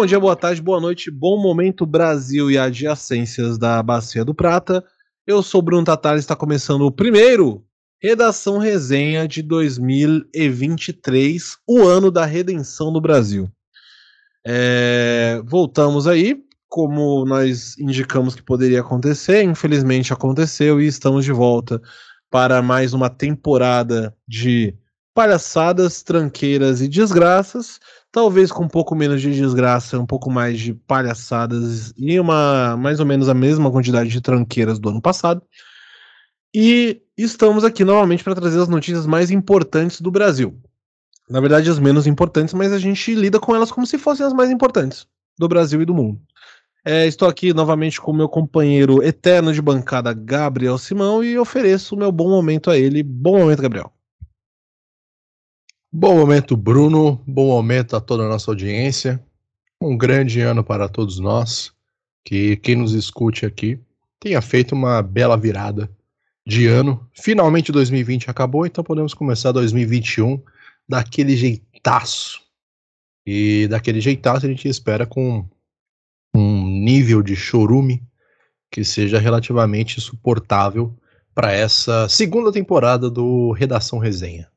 Bom dia, boa tarde, boa noite, bom momento Brasil e adjacências da Bacia do Prata. Eu sou Bruno Tatar está começando o primeiro Redação Resenha de 2023, o ano da redenção do Brasil. É, voltamos aí, como nós indicamos que poderia acontecer, infelizmente aconteceu e estamos de volta para mais uma temporada de palhaçadas, tranqueiras e desgraças, talvez com um pouco menos de desgraça, um pouco mais de palhaçadas e uma mais ou menos a mesma quantidade de tranqueiras do ano passado. E estamos aqui novamente para trazer as notícias mais importantes do Brasil. Na verdade, as menos importantes, mas a gente lida com elas como se fossem as mais importantes do Brasil e do mundo. É, estou aqui novamente com o meu companheiro eterno de bancada, Gabriel Simão, e ofereço o meu bom momento a ele. Bom momento, Gabriel. Bom momento, Bruno. Bom momento a toda a nossa audiência. Um grande ano para todos nós. Que quem nos escute aqui tenha feito uma bela virada de ano. Finalmente 2020 acabou, então podemos começar 2021 daquele jeitaço. E daquele jeitaço a gente espera com um nível de chorume que seja relativamente suportável para essa segunda temporada do Redação Resenha.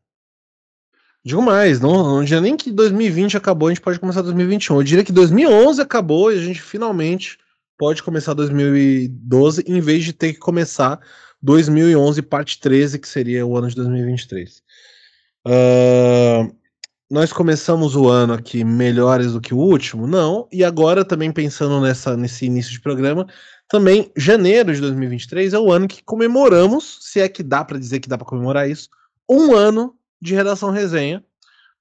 Digo mais, não, não diria nem que 2020 acabou, a gente pode começar 2021. Eu diria que 2011 acabou e a gente finalmente pode começar 2012 em vez de ter que começar 2011 parte 13, que seria o ano de 2023. Uh, nós começamos o ano aqui melhores do que o último? Não. E agora, também pensando nessa, nesse início de programa, também janeiro de 2023 é o ano que comemoramos, se é que dá para dizer que dá para comemorar isso, um ano de redação resenha,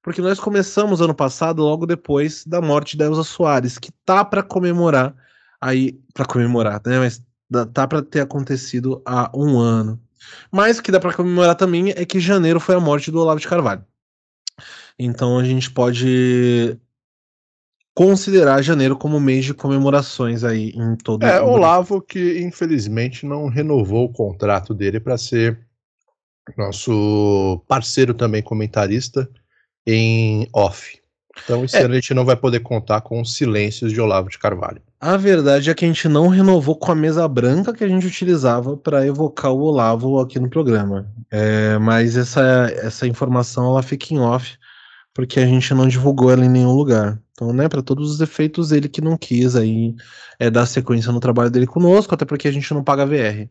porque nós começamos ano passado logo depois da morte da Elza Soares, que tá para comemorar aí para comemorar, né? Mas tá para ter acontecido há um ano. Mas o que dá para comemorar também é que janeiro foi a morte do Olavo de Carvalho. Então a gente pode considerar janeiro como mês de comemorações aí em todo É, o Olavo que infelizmente não renovou o contrato dele para ser nosso parceiro também comentarista em off. Então, esse é. ano a gente não vai poder contar com os silêncios de Olavo de Carvalho. A verdade é que a gente não renovou com a mesa branca que a gente utilizava para evocar o Olavo aqui no programa. É, mas essa, essa informação ela fica em off, porque a gente não divulgou ela em nenhum lugar. Então, né, para todos os efeitos, ele que não quis aí é, dar sequência no trabalho dele conosco, até porque a gente não paga VR,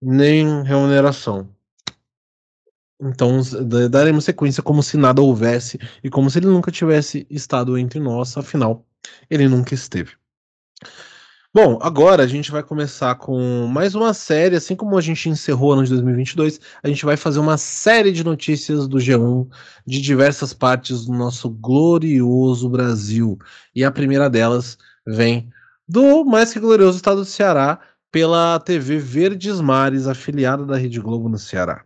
nem remuneração. Então daremos sequência como se nada houvesse e como se ele nunca tivesse estado entre nós, afinal, ele nunca esteve. Bom, agora a gente vai começar com mais uma série, assim como a gente encerrou o ano de 2022, a gente vai fazer uma série de notícias do G1 de diversas partes do nosso glorioso Brasil. E a primeira delas vem do mais que glorioso estado do Ceará, pela TV Verdes Mares, afiliada da Rede Globo no Ceará.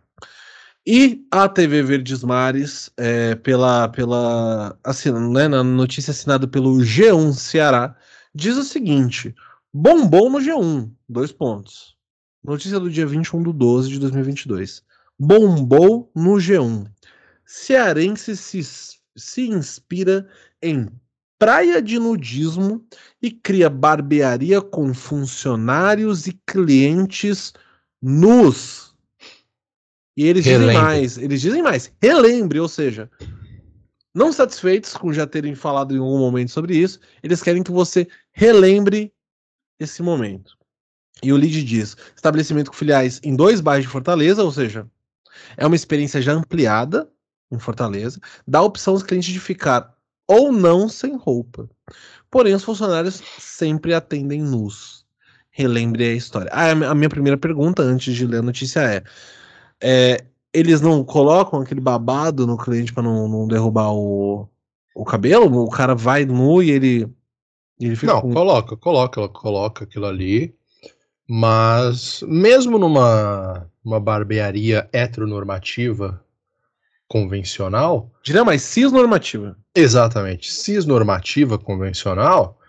E a TV Verdes Mares, é, pela, pela assim, né, na notícia assinada pelo G1 Ceará, diz o seguinte: bombom no G1, dois pontos. Notícia do dia 21 de 12 de 2022. Bombou no G1. Cearense se, se inspira em praia de nudismo e cria barbearia com funcionários e clientes nus. E eles Relembre. dizem mais, eles dizem mais, relembre, ou seja, não satisfeitos com já terem falado em algum momento sobre isso, eles querem que você relembre esse momento. E o lead diz: estabelecimento com filiais em dois bairros de Fortaleza, ou seja, é uma experiência já ampliada em Fortaleza, dá a opção aos clientes de ficar ou não sem roupa. Porém, os funcionários sempre atendem nus. Relembre a história. Ah, a minha primeira pergunta antes de ler a notícia é: é, eles não colocam aquele babado no cliente para não, não, derrubar o, o cabelo? O cara vai nu e ele. ele fica não, com... coloca, coloca, coloca aquilo ali. Mas mesmo numa uma barbearia heteronormativa convencional. Diria mais cisnormativa. Exatamente. Cisnormativa convencional,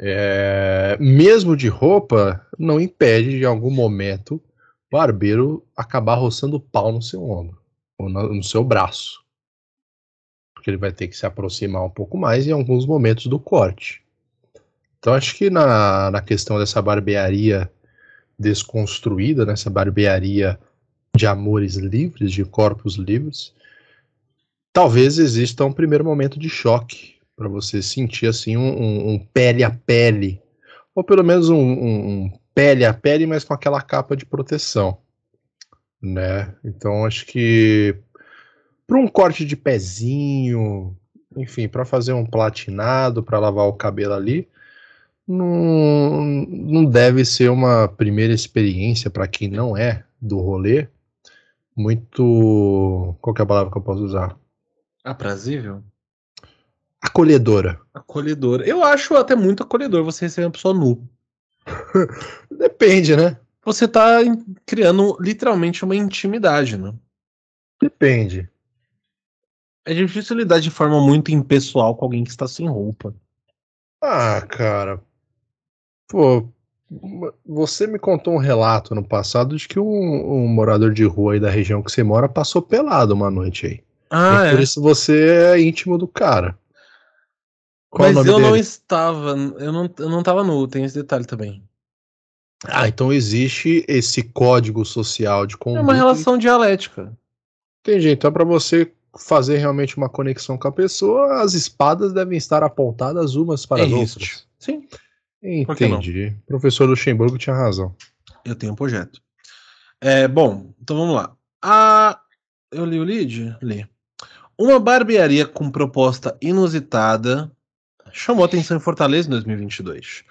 é, mesmo de roupa, não impede de algum momento barbeiro acabar roçando o pau no seu ombro ou no, seu braço. Porque ele vai ter que se aproximar um pouco mais em alguns momentos do corte. Então acho que na, na questão dessa barbearia desconstruída, nessa barbearia de amores livres, de corpos livres, talvez exista um primeiro momento de choque para você sentir assim um, um, um, pele a pele, ou pelo menos um, um, pele a pele, mas com aquela capa de proteção, né? Então acho que para um corte de pezinho, enfim, para fazer um platinado, para lavar o cabelo ali, não, não deve ser uma primeira experiência para quem não é do rolê muito. Qual é a palavra que eu posso usar? Aprazível? Acolhedora. Acolhedora. Eu acho até muito acolhedor você receber uma pessoa nu. Depende, né? Você tá criando literalmente uma intimidade, né? Depende. É difícil lidar de forma muito impessoal com alguém que está sem roupa. Ah, cara. Pô, você me contou um relato no passado de que um, um, morador de rua aí da região que você mora passou pelado uma noite aí. Ah, é. Por isso você é íntimo do cara. Qual Mas eu dele? não estava, eu não, eu não estava nu, tem esse detalhe também. Ah, então existe esse código social de conduta. É uma relação dialética. Entendi. Então, para você fazer realmente uma conexão com a pessoa, as espadas devem estar apontadas umas para é as isso. outras. Sim. Entendi. Professor Luxemburgo tinha razão. Eu tenho um projeto. É, bom, então vamos lá. A... Eu li o lead? Li. Uma barbearia com proposta inusitada chamou atenção em Fortaleza em 2022.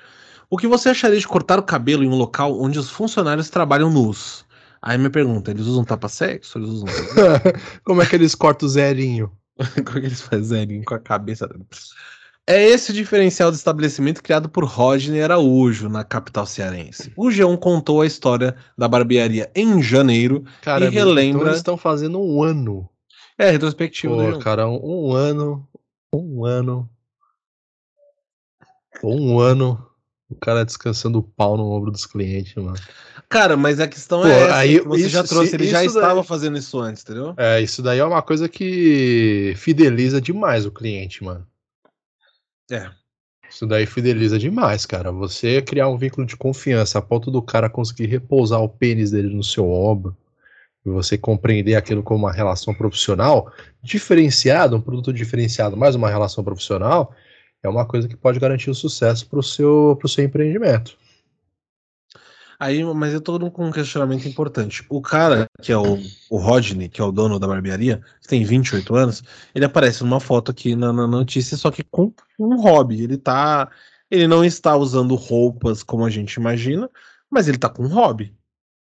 O que você acharia de cortar o cabelo em um local onde os funcionários trabalham nus? Aí me pergunta, eles usam tapa-sexo? Eles usam. Como é que eles cortam o zerinho? Como é que eles fazem zerinho com a cabeça? É esse o diferencial do estabelecimento criado por Rodney Araújo, na capital cearense. O G1 contou a história da barbearia em janeiro Caramba, e relembra. Então eles estão fazendo um ano. É, retrospectivo. Pô, cara, um, um ano. Um ano. Um ano o cara descansando o pau no ombro dos clientes, mano. Cara, mas a questão Pô, é aí, você isso, já trouxe, ele já daí, estava fazendo isso antes, entendeu? É, isso daí é uma coisa que fideliza demais o cliente, mano. É. Isso daí fideliza demais, cara. Você criar um vínculo de confiança a ponto do cara conseguir repousar o pênis dele no seu ombro e você compreender aquilo como uma relação profissional diferenciada, um produto diferenciado, mais uma relação profissional, é uma coisa que pode garantir o sucesso para o seu, pro seu empreendimento. Aí, mas eu tô com um questionamento importante. O cara, que é o, o Rodney, que é o dono da barbearia, que tem 28 anos, ele aparece numa foto aqui na, na notícia, só que com um hobby. Ele tá. Ele não está usando roupas como a gente imagina, mas ele tá com um hobby.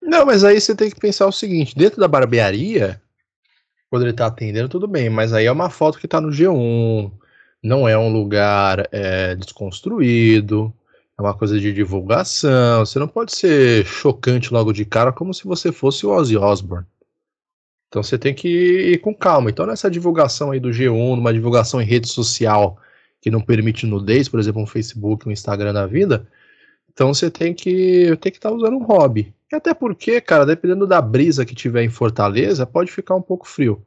Não, mas aí você tem que pensar o seguinte: dentro da barbearia, quando ele tá atendendo, tudo bem, mas aí é uma foto que tá no G1, não é um lugar é, desconstruído, é uma coisa de divulgação. Você não pode ser chocante logo de cara como se você fosse o Ozzy Osbourne. Então você tem que ir com calma. Então nessa divulgação aí do G1, numa divulgação em rede social que não permite nudez, por exemplo, um Facebook, um Instagram da vida, então você tem que tem que estar tá usando um hobby. E até porque, cara, dependendo da brisa que tiver em Fortaleza, pode ficar um pouco frio.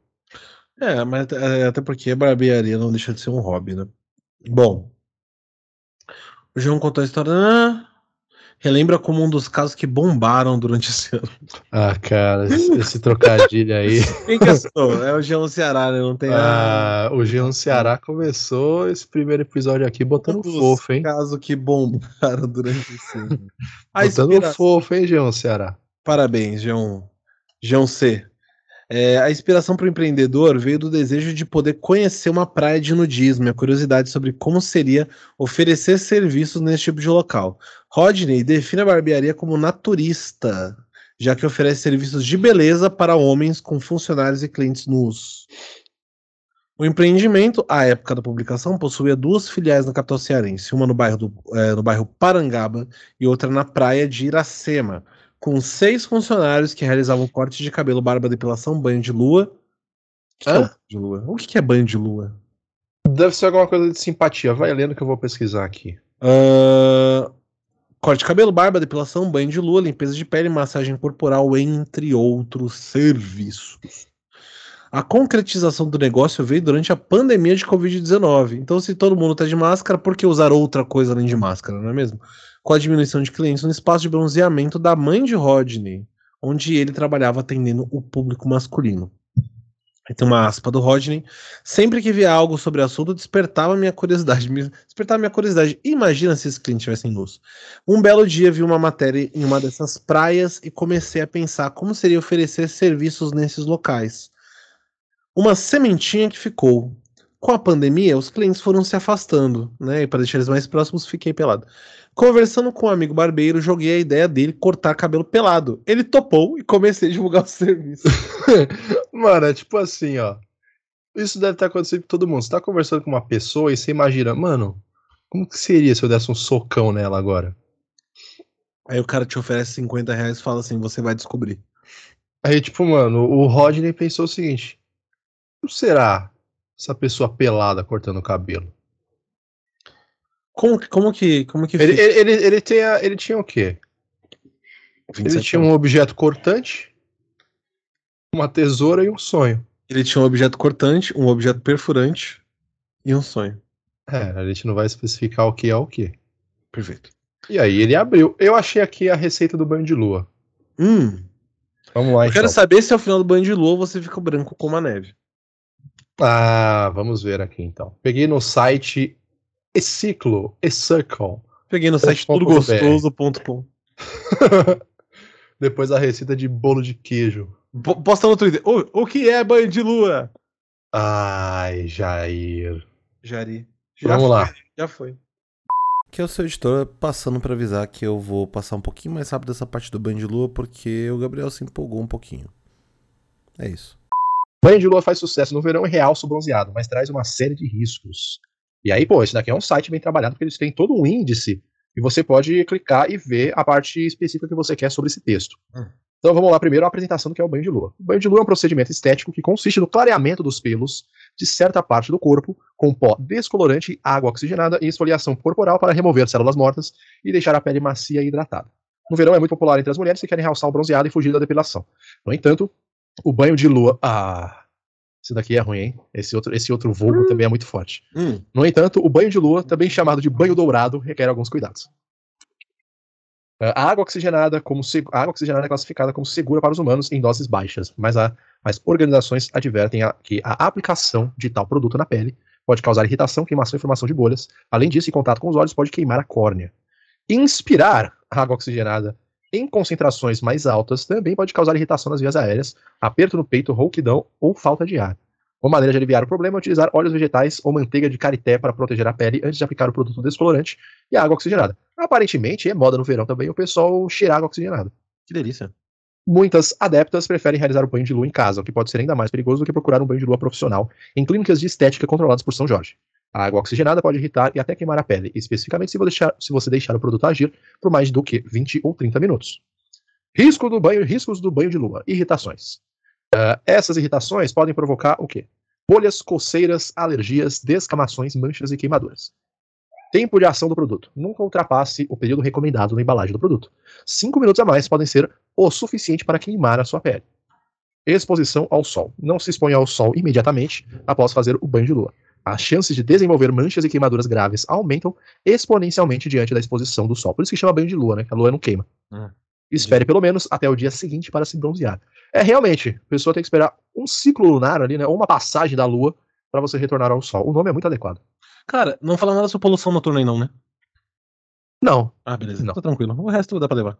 É, mas é, até porque a barbearia não deixa de ser um hobby, né? Bom. O João contou a história. Ah, relembra como um dos casos que bombaram durante esse ano. Ah, cara, esse, esse trocadilho aí. Quem que é, é o Geão Ceará, né? Não tem. Ah, a... o Geão Ceará começou esse primeiro episódio aqui botando um fofo, hein? caso que bombaram durante esse ano. botando inspiração... fofo, hein, Geão Ceará? Parabéns, Geão. Geão C. É, a inspiração para o empreendedor veio do desejo de poder conhecer uma praia de nudismo e a curiosidade sobre como seria oferecer serviços nesse tipo de local. Rodney define a barbearia como naturista, já que oferece serviços de beleza para homens com funcionários e clientes nus. O empreendimento, à época da publicação, possuía duas filiais na capital cearense, uma no bairro, do, é, no bairro Parangaba e outra na praia de Iracema, com seis funcionários que realizavam corte de cabelo, barba, depilação, banho de lua. Que, é banho de lua? O que é banho de lua? Deve ser alguma coisa de simpatia. Vai lendo que eu vou pesquisar aqui. Uh, corte de cabelo, barba, depilação, banho de lua, limpeza de pele, massagem corporal, entre outros serviços. A concretização do negócio veio durante a pandemia de Covid-19. Então, se todo mundo está de máscara, por que usar outra coisa além de máscara, não é mesmo? Com a diminuição de clientes no espaço de bronzeamento da mãe de Rodney, onde ele trabalhava atendendo o público masculino. Aí tem uma aspa do Rodney. Sempre que via algo sobre o assunto, despertava minha curiosidade. Despertava minha curiosidade. Imagina se esse cliente tivesse luz. Um belo dia vi uma matéria em uma dessas praias e comecei a pensar como seria oferecer serviços nesses locais. Uma sementinha que ficou. Com a pandemia, os clientes foram se afastando, né? E para deixar eles mais próximos, fiquei pelado. Conversando com um amigo barbeiro, joguei a ideia dele cortar cabelo pelado. Ele topou e comecei a divulgar o serviço. Mano, é tipo assim, ó. Isso deve estar acontecendo com todo mundo. Você tá conversando com uma pessoa e você imagina, mano, como que seria se eu desse um socão nela agora? Aí o cara te oferece 50 reais e fala assim: você vai descobrir. Aí, tipo, mano, o Rodney pensou o seguinte: como será essa pessoa pelada cortando o cabelo? Como, como que. Como que ele, ele, ele, ele, tem a, ele tinha o quê? Ele tinha um objeto cortante, uma tesoura e um sonho. Ele tinha um objeto cortante, um objeto perfurante e um sonho. É, a gente não vai especificar o que é o que. Perfeito. E aí ele abriu. Eu achei aqui a receita do banho de lua. Hum. Vamos lá, Eu então. quero saber se ao final do banho de lua você fica branco como a neve. Ah, vamos ver aqui então. Peguei no site Eciclo, Ecircle. Peguei no site Ponto tudogostoso.com. Depois a receita de bolo de queijo. Po- Posta no Twitter. O, o que é banho de lua? Ai, Jair. Jari. Vamos lá. Já foi. Que é o seu editor passando pra avisar que eu vou passar um pouquinho mais rápido essa parte do banho de lua porque o Gabriel se empolgou um pouquinho. É isso. Banho de lua faz sucesso no verão e realça o bronzeado, mas traz uma série de riscos. E aí, pô, esse daqui é um site bem trabalhado porque eles têm todo um índice e você pode clicar e ver a parte específica que você quer sobre esse texto. Hum. Então vamos lá primeiro a apresentação do que é o banho de lua. O banho de lua é um procedimento estético que consiste no clareamento dos pelos de certa parte do corpo com pó descolorante, água oxigenada e esfoliação corporal para remover células mortas e deixar a pele macia e hidratada. No verão é muito popular entre as mulheres que querem realçar o bronzeado e fugir da depilação. No entanto, o banho de lua. Ah, esse daqui é ruim, hein? Esse outro, esse outro vulgo também é muito forte. Hum. No entanto, o banho de lua, também chamado de banho dourado, requer alguns cuidados. A água oxigenada, como a água oxigenada é classificada como segura para os humanos em doses baixas, mas, a, mas organizações advertem a- que a aplicação de tal produto na pele pode causar irritação, queimação e formação de bolhas. Além disso, em contato com os olhos, pode queimar a córnea. Inspirar água oxigenada em concentrações mais altas também pode causar irritação nas vias aéreas, aperto no peito, rouquidão ou falta de ar. Uma maneira de aliviar o problema é utilizar óleos vegetais ou manteiga de karité para proteger a pele antes de aplicar o produto descolorante e a água oxigenada. Aparentemente, é moda no verão também o pessoal cheirar água oxigenada. Que delícia. Muitas adeptas preferem realizar o banho de lua em casa, o que pode ser ainda mais perigoso do que procurar um banho de lua profissional em clínicas de estética controladas por São Jorge. A água oxigenada pode irritar e até queimar a pele, especificamente se você deixar, se você deixar o produto agir por mais do que 20 ou 30 minutos. Risco do banho, riscos do banho de lua, irritações. Ah, essas irritações podem provocar o quê? Bolhas, coceiras, alergias, descamações, manchas e queimaduras. Tempo de ação do produto. Nunca ultrapasse o período recomendado na embalagem do produto. Cinco minutos a mais podem ser o suficiente para queimar a sua pele. Exposição ao sol. Não se exponha ao sol imediatamente após fazer o banho de lua. As chances de desenvolver manchas e queimaduras graves aumentam exponencialmente diante da exposição do sol. Por isso que chama banho de lua, né? A lua não queima. Hum. Espere pelo menos até o dia seguinte para se bronzear. É realmente, a pessoa tem que esperar um ciclo lunar ali, né? Ou uma passagem da lua para você retornar ao sol. O nome é muito adequado. Cara, não fala nada sobre poluição noturna aí, não, né? Não, Ah, beleza. Não. Tá tranquilo. O resto dá pra levar.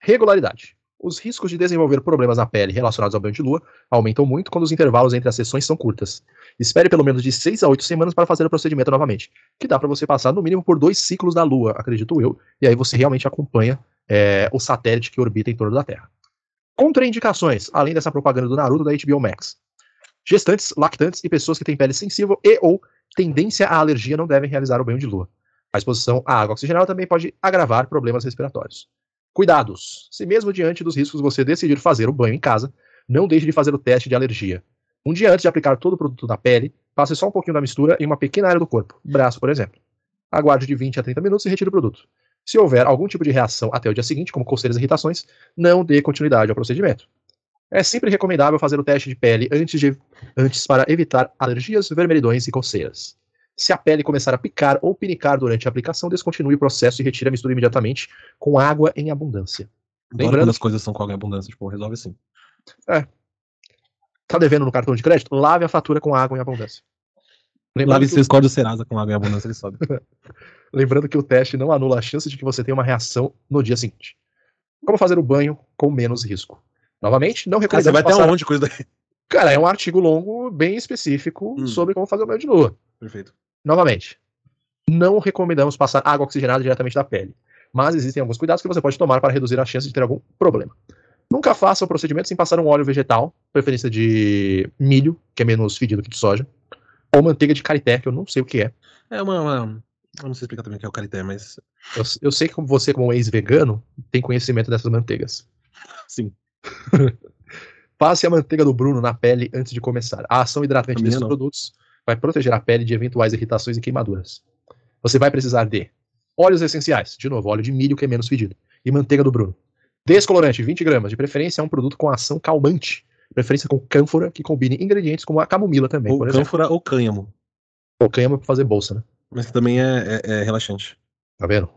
Regularidade. Os riscos de desenvolver problemas na pele relacionados ao banho de lua aumentam muito quando os intervalos entre as sessões são curtas. Espere pelo menos de 6 a 8 semanas para fazer o procedimento novamente, que dá para você passar no mínimo por dois ciclos da lua, acredito eu, e aí você realmente acompanha é, o satélite que orbita em torno da Terra. Contraindicações, além dessa propaganda do Naruto da HBO Max. Gestantes, lactantes e pessoas que têm pele sensível e ou tendência à alergia não devem realizar o banho de lua. A exposição à água oxigenada também pode agravar problemas respiratórios. Cuidados. Se mesmo diante dos riscos você decidir fazer o banho em casa, não deixe de fazer o teste de alergia. Um dia antes de aplicar todo o produto na pele, passe só um pouquinho da mistura em uma pequena área do corpo, braço, por exemplo. Aguarde de 20 a 30 minutos e retire o produto. Se houver algum tipo de reação até o dia seguinte, como coceiras e irritações, não dê continuidade ao procedimento. É sempre recomendável fazer o teste de pele antes, de, antes para evitar alergias, vermelhidões e coceiras. Se a pele começar a picar ou pinicar durante a aplicação, descontinue o processo e retire a mistura imediatamente com água em abundância. Lembrando Lembrando quando as coisas são com água em abundância, tipo, resolve assim. Tá devendo no cartão de crédito? Lave a fatura com água em abundância. Lembrando, Lave que, seus códigos Serasa com água em abundância, ele sobe. lembrando que o teste não anula a chance de que você tenha uma reação no dia seguinte. Como fazer o banho com menos risco? Novamente, não Cara, você recomendamos vai ter passar... um monte de coisa daí. Cara, é um artigo longo, bem específico, Hum. sobre como fazer o banho de lua. Perfeito. Novamente, não recomendamos passar água oxigenada diretamente da pele, mas existem alguns cuidados que você pode tomar para reduzir a chance de ter algum problema. Nunca faça o procedimento sem passar um óleo vegetal, preferência de milho, que é menos fedido que de soja, ou manteiga de carité, que eu não sei o que é. É uma, uma- Eu não sei explicar também o que é o carité, mas. Eu, eu sei que você, como ex-vegano, tem conhecimento dessas manteigas. Sim. Passe a manteiga do Bruno na pele antes de começar. A ação hidratante A desses não. produtos vai proteger a pele de eventuais irritações e queimaduras. Você vai precisar de óleos essenciais, de novo, óleo de milho que é menos fedido, e manteiga do Bruno. Descolorante, 20 gramas, de preferência é um produto com ação calmante, preferência com cânfora, que combine ingredientes como a camomila também, Ou por exemplo. cânfora ou cânhamo. Ou cânhamo pra fazer bolsa, né? Mas que também é, é- é relaxante. Tá vendo?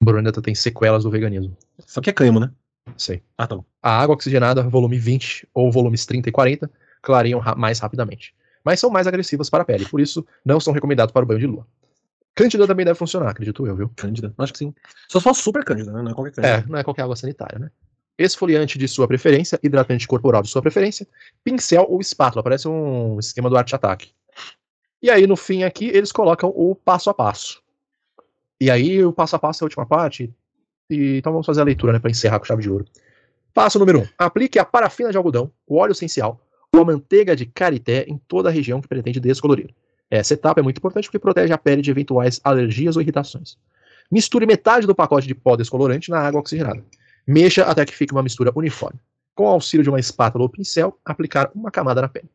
O Bruno ainda tem sequelas do veganismo. O que é cânhamo, né? Sei. Ah, tá bom. A água oxigenada, volume 20 ou volumes 30 e 40, clareiam mais rapidamente. Mas são mais agressivas para a pele, por isso não são recomendados para o banho de lua. Cândida também deve funcionar, acredito eu, viu? Cândida. Acho que sim. Só for super cândida, né? Não é qualquer cândida. É, não é qualquer água sanitária, né? Esfoliante de sua preferência, hidratante corporal de sua preferência, pincel ou espátula, parece um esquema do Arte Ataque. E aí, no fim aqui, eles colocam o passo a passo. E aí, o passo a passo é a última parte. E, então vamos fazer a leitura, né, para encerrar com chave de ouro. Passo número 1. Um, aplique a parafina de algodão, o óleo essencial ou a manteiga de karité em toda a região que pretende descolorir. Essa etapa é muito importante porque protege a pele de eventuais alergias ou irritações. Misture metade do pacote de pó descolorante na água oxigenada. Mexa até que fique uma mistura uniforme. Com o auxílio de uma espátula ou pincel, aplicar uma camada na pele.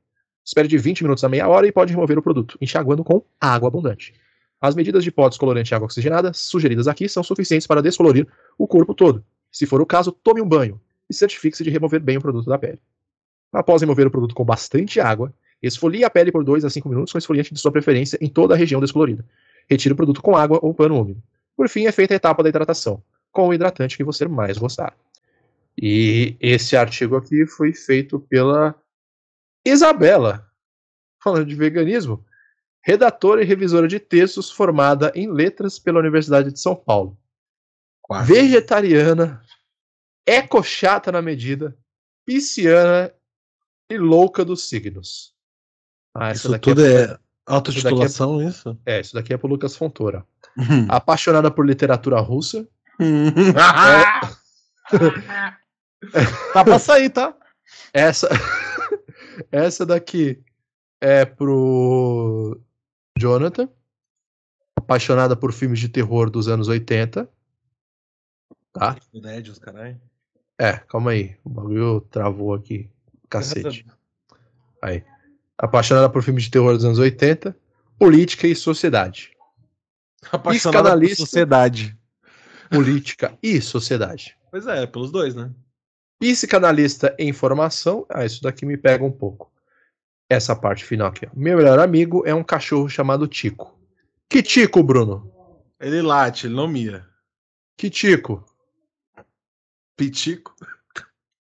Espere de 20 minutos a meia hora e pode remover o produto, enxaguando com água abundante. As medidas de pó descolorante e água oxigenada sugeridas aqui são suficientes para descolorir o corpo todo. Se for o caso, tome um banho e certifique-se de remover bem o produto da pele. Após remover o produto com bastante água, esfolie a pele por 2 a 5 minutos com esfoliante de sua preferência em toda a região descolorida. Retire o produto com água ou pano úmido. Por fim, é feita a etapa da hidratação, com o hidratante que você mais gostar. E esse artigo aqui foi feito pela Isabela, falando de veganismo, redatora e revisora de textos formada em letras pela Universidade de São Paulo. Quase. Vegetariana, ecochata na medida, pisciana e louca dos signos. Ah, essa Isso daqui tudo é, é autotitulação, isso? é, isso daqui é pro Lucas Fontoura. Apaixonada por literatura russa, tá pra sair, tá? Essa, essa daqui é pro Jonathan, apaixonada por filmes de terror dos anos 80. Tá? Caralho. É, calma aí. O bagulho travou aqui. Cacete. Aí. Apaixonada por filmes de terror dos anos 80. Política e sociedade. Apaixonada por Psicanalista. sociedade. Política e sociedade. Pois é, pelos dois, né? Psicanalista em formação. Ah, isso daqui me pega um pouco. Essa parte final aqui. Ó. Meu melhor amigo é um cachorro chamado Tico. Que Tico, Bruno? Ele late, ele não mia. Que Tico? Pitico.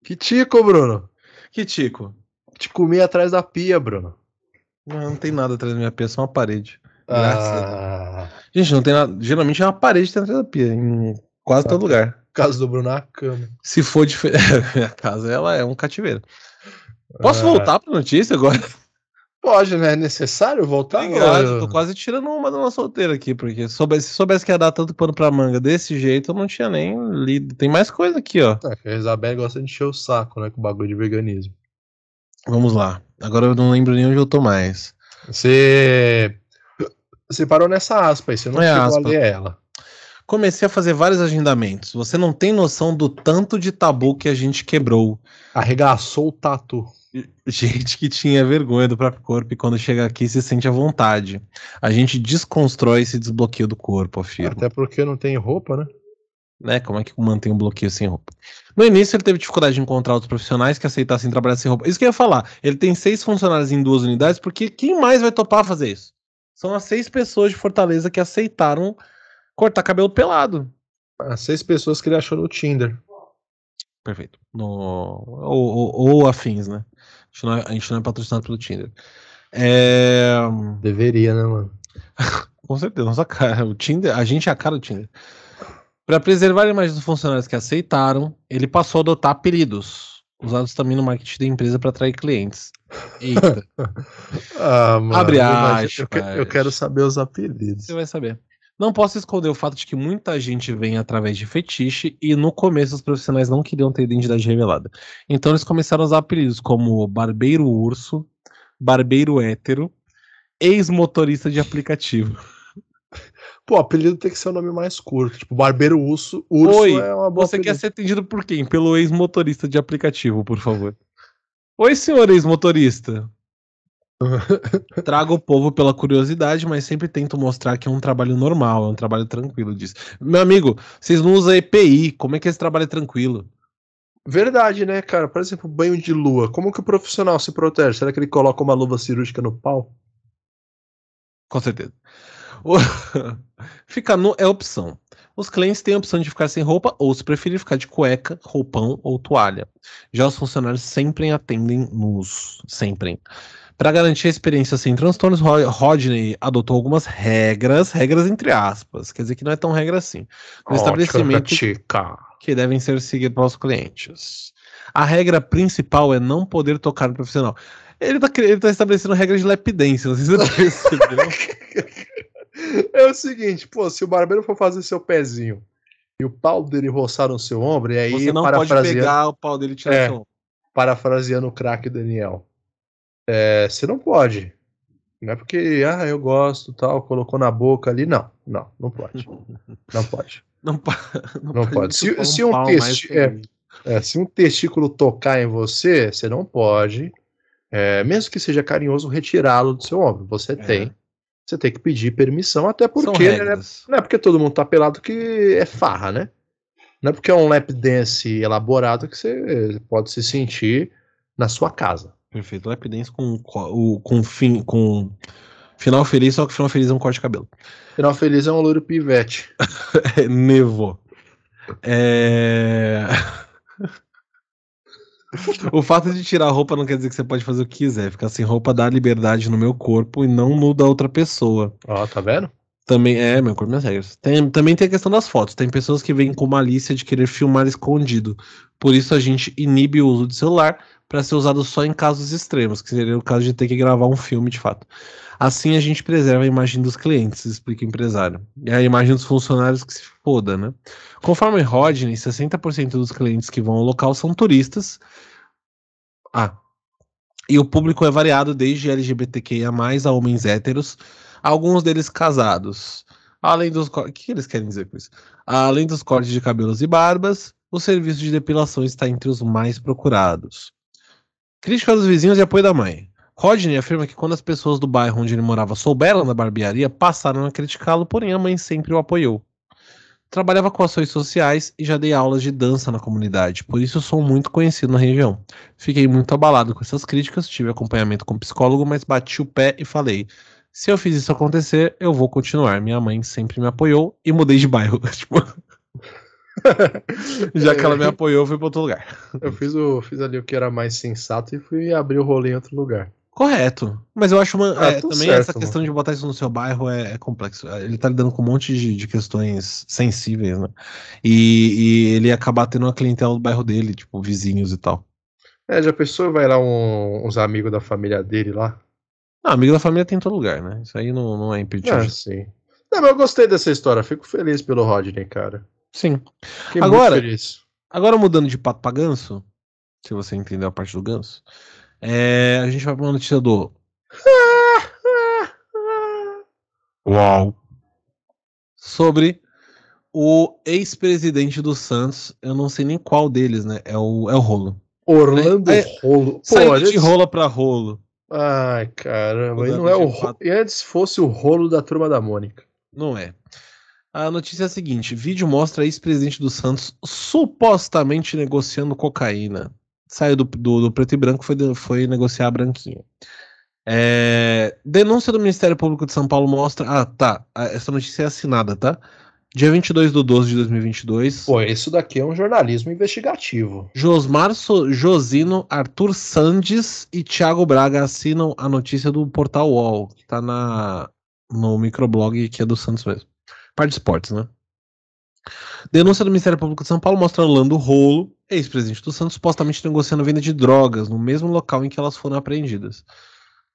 Que Tico, Bruno? Que tico? Te comi atrás da pia, Bruno. Não, não tem nada atrás da minha pia, só uma parede. Graças a Ah, Gente, não tem nada. Geralmente é uma parede que tem atrás da pia, em quase Ah, todo lugar. casa do Bruno na cama. Se for diferente. Minha casa, ela é um cativeiro. Posso Ah. voltar pra notícia agora? Pode, né? É necessário voltar? Obrigado, ou- tô quase tirando uma da nossa solteira aqui, porque se soubesse, se soubesse que ia dar tanto pano pra manga desse jeito, eu não tinha nem lido. Tem mais coisa aqui, ó. É, que a Isabel gosta de encher o saco, né? Com o bagulho de veganismo. Vamos lá. Agora eu não lembro nem onde eu tô mais. Você. Você parou nessa aspa aí, você não É chegou aspa. a ler ela. Comecei a fazer vários agendamentos. Você não tem noção do tanto de tabu que a gente quebrou. Arregaçou o tatu. Gente que tinha vergonha do próprio corpo e quando chega aqui se sente à vontade. A gente desconstrói esse desbloqueio do corpo, afirmo. Até porque não tem roupa, né? né? Como é que mantém um bloqueio sem roupa? No início ele teve dificuldade de encontrar outros profissionais que aceitassem trabalhar sem roupa. Isso que eu ia falar. Ele tem seis funcionários em duas unidades, porque quem mais vai topar fazer isso? São as seis pessoas de Fortaleza que aceitaram cortar cabelo pelado. As seis pessoas que ele achou no Tinder. Perfeito. No, ou, ou, ou afins, né? A gente, não é, a gente não é patrocinado pelo Tinder. É... Deveria, né, mano? Com certeza, nossa cara. O Tinder, a gente é a cara do Tinder. Para preservar a imagem dos funcionários que aceitaram, ele passou a adotar apelidos, usados também no marketing da empresa para atrair clientes. Eita. ah, mano, Abre aspas. eu, eu quero saber os apelidos. Você vai saber. Não posso esconder o fato de que muita gente vem através de fetiche e no começo os profissionais não queriam ter identidade revelada. Então eles começaram a usar apelidos como barbeiro urso, barbeiro hétero, ex-motorista de aplicativo. Pô, apelido tem que ser o nome mais curto. Tipo, barbeiro urso, urso Oi, é uma boa Você apelido. quer ser atendido por quem? Pelo ex-motorista de aplicativo, por favor. Oi, senhor ex-motorista. Trago o povo pela curiosidade, mas sempre tento mostrar que é um trabalho normal, é um trabalho tranquilo disso. Meu amigo, vocês não usam EPI, como é que esse trabalho é tranquilo? Verdade, né, cara? Por exemplo, banho de lua. Como que o profissional se protege? Será que ele coloca uma luva cirúrgica no pau? Com certeza. Ficar nu é opção. Os clientes têm a opção de ficar sem roupa ou, se preferir, ficar de cueca, roupão ou toalha. Já os funcionários sempre atendem nus. Sempre. Para garantir a experiência sem transtornos, Ro- Rodney adotou algumas regras, regras entre aspas, quer dizer que não é tão regra assim, no estabelecimento Chica. que devem ser seguidos pelos clientes. A regra principal é não poder tocar no profissional. Ele tá, ele tá estabelecendo regras de lap dance, não sei se você percebeu. É o seguinte, pô, se o barbeiro for fazer seu pezinho e o pau dele roçar no seu ombro, e aí Você não pode pegar o pau dele e tirar É. seu ombro. parafraseando o craque Daniel, é, você não pode. Não é porque, ah, eu gosto, tal, colocou na boca ali. Não, não, não pode. Não pode. Não, po- Não pode. Se- se um testi- é. É, se um testículo tocar em você, você não pode, é, mesmo que seja carinhoso, retirá-lo do seu ombro. Você tem. Você tem que pedir permissão, até porque né, não é porque todo mundo tá pelado que é farra, né? Não é porque é um lap dance elaborado que você pode se sentir na sua casa. Perfeito. Lap dance com, co- o- com, fim, com final feliz, só que final feliz é um corte de cabelo. Final feliz é um louro pivete. É, Nevo. É... o fato de tirar a roupa não quer dizer que você pode fazer o que quiser. Ficar sem roupa dá liberdade no meu corpo e não no da outra pessoa. Ó, tá vendo? Também é, meu corpo, minhas regras. Tem- também tem a questão das fotos. Tem pessoas que vêm com malícia de querer filmar escondido. Por isso a gente inibe o uso de celular para ser usado só em casos extremos, que seria o caso de ter que gravar um filme de fato. Assim a gente preserva a imagem dos clientes, explica o empresário. E a imagem dos funcionários que se foda, né? Conforme Rodney, 60% dos clientes que vão ao local são turistas. Ah. E o público é variado desde LGBTQIA, a homens héteros, alguns deles casados. Além dos. O que eles querem dizer com isso? Além dos cortes de cabelos e barbas, o serviço de depilação está entre os mais procurados. Crítica dos vizinhos e apoio da mãe. Rodney afirma que quando as pessoas do bairro onde ele morava souberam da barbearia, passaram a criticá-lo, porém a mãe sempre o apoiou. Trabalhava com ações sociais e já dei aulas de dança na comunidade, por isso sou muito conhecido na região. Fiquei muito abalado com essas críticas, tive acompanhamento com psicólogo, mas bati o pé e falei: se eu fiz isso acontecer, eu vou continuar. Minha mãe sempre me apoiou e mudei de bairro. Tipo, já que ela me apoiou, eu fui para outro lugar. Eu fiz, o, fiz ali o que era mais sensato e fui abrir o rolê em outro lugar. Correto. Mas eu acho uma, Ah, é, também certo, essa questão de botar isso no seu bairro é, é complexo. Ele tá lidando com um monte de, de questões sensíveis, né? E, e ele acabar tendo uma clientela do bairro dele, tipo, vizinhos e tal. É, já pensou, vai lá um- uns amigos da família dele lá? Amigo da família tem em todo lugar, né? Isso aí não, não é impeditivo. Ah, sim. Não, mas eu gostei dessa história, fico feliz pelo Rodney, cara. Sim. Fiquei Agora-. Agora mudando de pato pra ganso, se você entendeu a parte do ganso, é, a gente vai pra uma notícia do. Uau! Sobre o ex-presidente do Santos, eu não sei nem qual deles, né? É o, é o Rolo. Orlando É, Rolo. Pô, de rola pra rolo. Ai, caramba. E não é o de ro- fato. E antes fosse o rolo da turma da Mônica. Não é. A notícia é a seguinte: vídeo mostra ex-presidente do Santos supostamente negociando cocaína. Saiu do, do, do preto e branco foi, foi negociar a branquinha. É, denúncia do Ministério Público de São Paulo mostra. Ah, tá. Essa notícia é assinada, tá? Dia 22 de 12 de 2022. Pô, isso daqui é um jornalismo investigativo. Josmar so Josino, Arthur Sandes e Thiago Braga assinam a notícia do Portal UOL, que tá na, no microblog que é do Santos mesmo. Parte de esportes, né? Denúncia do Ministério Público de São Paulo mostra Orlando Rolo, ex-presidente do Santos, supostamente negociando venda de drogas no mesmo local em que elas foram apreendidas.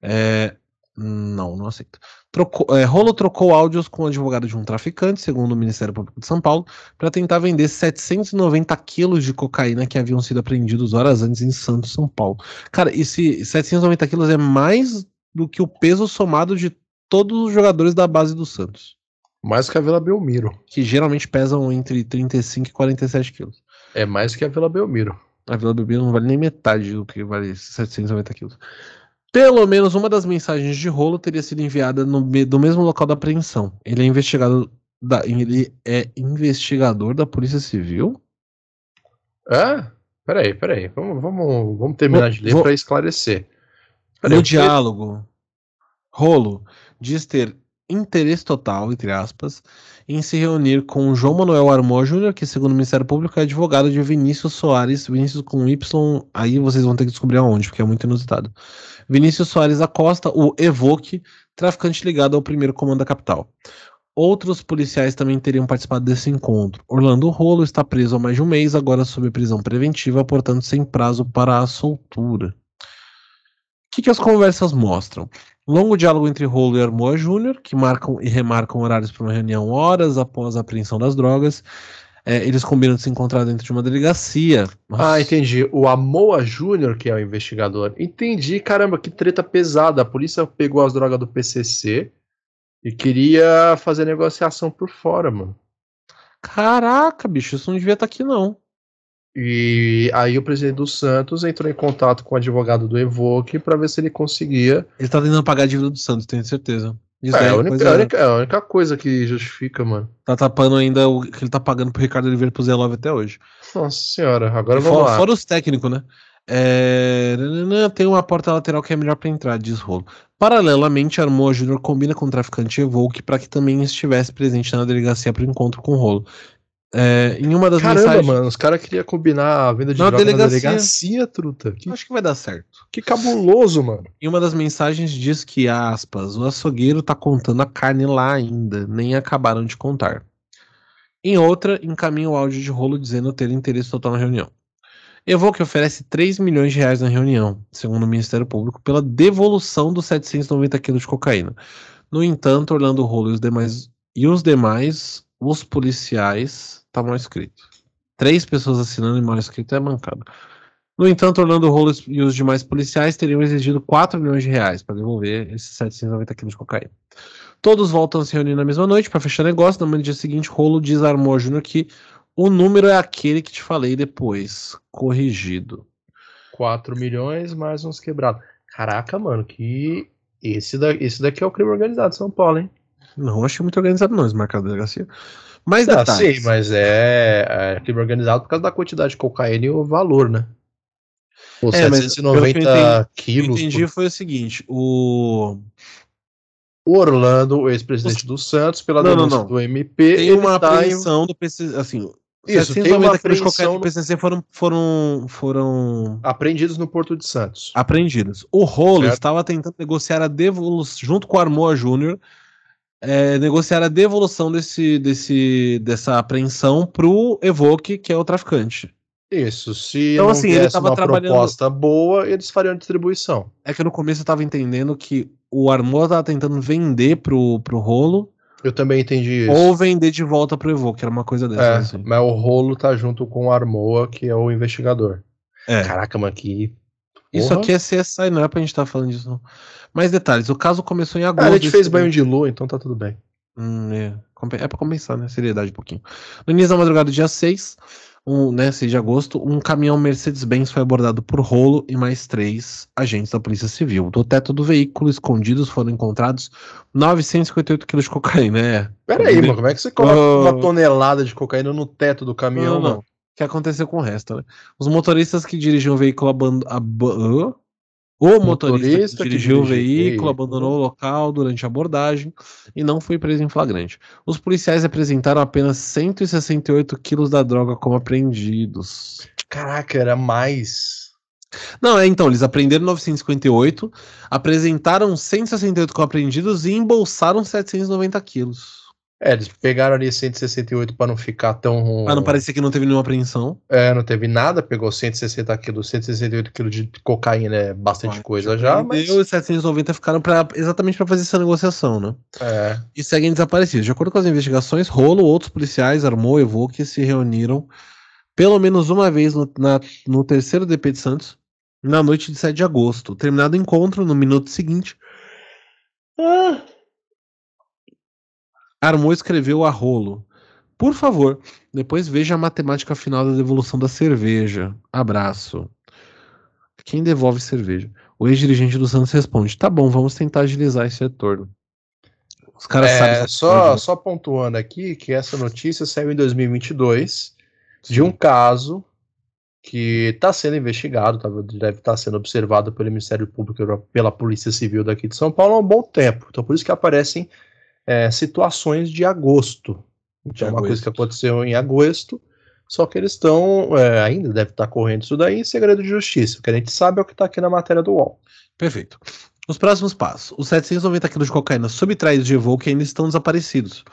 É, não, não aceito. Trocou, é, Rolo trocou áudios com o advogado de um traficante, segundo o Ministério Público de São Paulo, para tentar vender 790 quilos de cocaína que haviam sido apreendidos horas antes em Santos, São Paulo. Cara, esse 790 quilos é mais do que o peso somado de todos os jogadores da base do Santos. Mais que a Vila Belmiro. Que geralmente pesam entre 35 e 47 quilos. É mais que a Vila Belmiro. A Vila Belmiro não vale nem metade do que vale 790 quilos. Pelo menos uma das mensagens de rolo teria sido enviada no, do mesmo local da apreensão. Ele é investigado da, ele é investigador da Polícia Civil? Ah, peraí, peraí. Vamos, vamos, vamos terminar vou, de ler para esclarecer. Peraí, no diálogo, Rolo diz ter interesse total, entre aspas, em se reunir com João Manuel Armó Júnior, que segundo o Ministério Público é advogado de Vinícius Soares, Vinícius com Y, aí vocês vão ter que descobrir aonde, porque é muito inusitado. Vinícius Soares Acosta, o Evoque, traficante ligado ao primeiro comando da capital. Outros policiais também teriam participado desse encontro. Orlando Rolo está preso há mais de um mês, agora sob prisão preventiva, portanto sem prazo para a soltura. O que, que as conversas mostram? Longo diálogo entre Rolo e Armoa Júnior, que marcam e remarcam horários para uma reunião horas após a apreensão das drogas. É, eles combinam de se encontrar dentro de uma delegacia. Nossa. Ah, entendi. O Amoa Júnior, que é o investigador. Entendi, caramba, que treta pesada. A polícia pegou as drogas do PCC e queria fazer negociação por fora, mano. Caraca, bicho, isso não devia estar tá aqui, não. E aí o presidente do Santos entrou em contato com o advogado do Evoque para ver se ele conseguia. Ele tá tentando pagar a dívida do Santos, tenho certeza. Isso é, é, a única, a, única, é a única coisa que justifica, mano. Tá tapando ainda o que ele tá pagando pro Ricardo Oliveira pro Zé Love até hoje. Nossa senhora, agora e vamos fora, lá. Fora os técnicos, né? É... Tem uma porta lateral que é melhor para entrar, diz Rolo. Paralelamente, Armoa Júnior combina com o traficante Evoque para que também estivesse presente na delegacia para o encontro com Rolo. É, em uma das Caramba, mensagens... mano, os caras queriam combinar a venda de na droga delegacia. na delegacia, truta. Que... Acho que vai dar certo. Que cabuloso, mano. Em uma das mensagens diz que, aspas, o açougueiro tá contando a carne lá ainda, nem acabaram de contar. Em outra, encaminha o áudio de rolo dizendo ter interesse total na reunião. Evoque oferece 3 milhões de reais na reunião, segundo o Ministério Público, pela devolução dos 790 quilos de cocaína. No entanto, Orlando Rolo e os demais, e os demais, os policiais, tá mal escrito. Três pessoas assinando e mal escrito é mancado. No entanto, Orlando Rolls e os demais policiais teriam exigido 4 milhões de reais para devolver esses 790 quilos de cocaína. Todos voltam a se reunir na mesma noite para fechar negócio. Na manhã dia seguinte, Rolo desarmou Júnior que o número é aquele que te falei depois, corrigido. 4 milhões mais uns quebrados. Caraca, mano, que esse, da, esse daqui é o crime organizado de São Paulo, hein? Não achei muito organizado, não, esse marcado da delegacia. Mais ah, detalhes. Sim, mas é, é crime organizado por causa da quantidade de cocaína e o valor, né? Os é, 790 entendi, quilos. O que eu entendi por... foi o seguinte: o. O Orlando, o ex-presidente do Santos, pela não, denúncia não, não. do MP. Tem uma tá apreensão em... do PCC. Assim, isso, tem uma apreensão do PCC foram, foram, foram. Apreendidos no Porto de Santos. Apreendidos. O Rolo certo. estava tentando negociar a devolução, junto com o Armoa Júnior, é, negociar a devolução desse, desse, dessa apreensão pro Evoque, que é o traficante. Isso, se então, não assim, ele tava uma trabalhando... proposta boa, eles fariam distribuição. É que no começo eu tava entendendo que o Armor tava tentando vender pro, pro rolo. Eu também entendi isso. Ou vender de volta pro Evoque, era uma coisa dessa. É, assim. Mas o rolo tá junto com o Armoa, que é o investigador. É. Caraca, mano, que. Isso aqui é CSI, não é pra gente estar tá falando disso, não. Mais detalhes, o caso começou em agosto. Ah, a gente fez banho de lua, então tá tudo bem. Hum, é. é pra compensar, né? Seriedade um pouquinho. No início da madrugada do dia 6, um, né, 6 de agosto, um caminhão Mercedes-Benz foi abordado por rolo e mais três agentes da Polícia Civil. Do teto do veículo escondidos foram encontrados 958 quilos de cocaína. É. Pera aí, mano, como é que você coloca oh. uma tonelada de cocaína no teto do caminhão, não, não. Que aconteceu com o resto, né? Os motoristas que dirigiam o veículo abandonaram o motorista, motorista que dirigiu o veículo abandonou o local durante a abordagem e não foi preso em flagrante. Os policiais apresentaram apenas 168 quilos da droga como apreendidos. Caraca, era mais. Não, é então, eles apreenderam 958, apresentaram 168 como apreendidos e embolsaram 790 quilos. É, eles pegaram ali 168 para não ficar tão. Para não parecer que não teve nenhuma apreensão. É, não teve nada, pegou 160 quilos, 168 quilos de cocaína, é bastante ah, coisa já. Mas... E os 790 ficaram pra, exatamente para fazer essa negociação, né? É. E seguem desaparecidos. De acordo com as investigações, Rolo, outros policiais, Armou e Evoque se reuniram pelo menos uma vez no, na, no terceiro DP de Santos, na noite de 7 de agosto. Terminado o encontro, no minuto seguinte. Ah Armou escreveu a rolo. Por favor, depois veja a matemática final da devolução da cerveja. Abraço. Quem devolve cerveja? O ex-dirigente do Santos responde: Tá bom, vamos tentar agilizar esse retorno. Os caras é, sabem. Só, só pontuando aqui que essa notícia saiu em 2022 Sim. de um caso que está sendo investigado, tá, deve estar tá sendo observado pelo Ministério Público pela Polícia Civil daqui de São Paulo há um bom tempo. Então, por isso que aparecem é, situações de agosto. Então, é uma coisa que aconteceu em agosto, só que eles estão, é, ainda deve estar correndo isso daí em segredo de justiça. O que a gente sabe é o que está aqui na matéria do UOL. Perfeito. Os próximos passos. Os 790 quilos de cocaína subtraídos de Evoque ainda estão desaparecidos.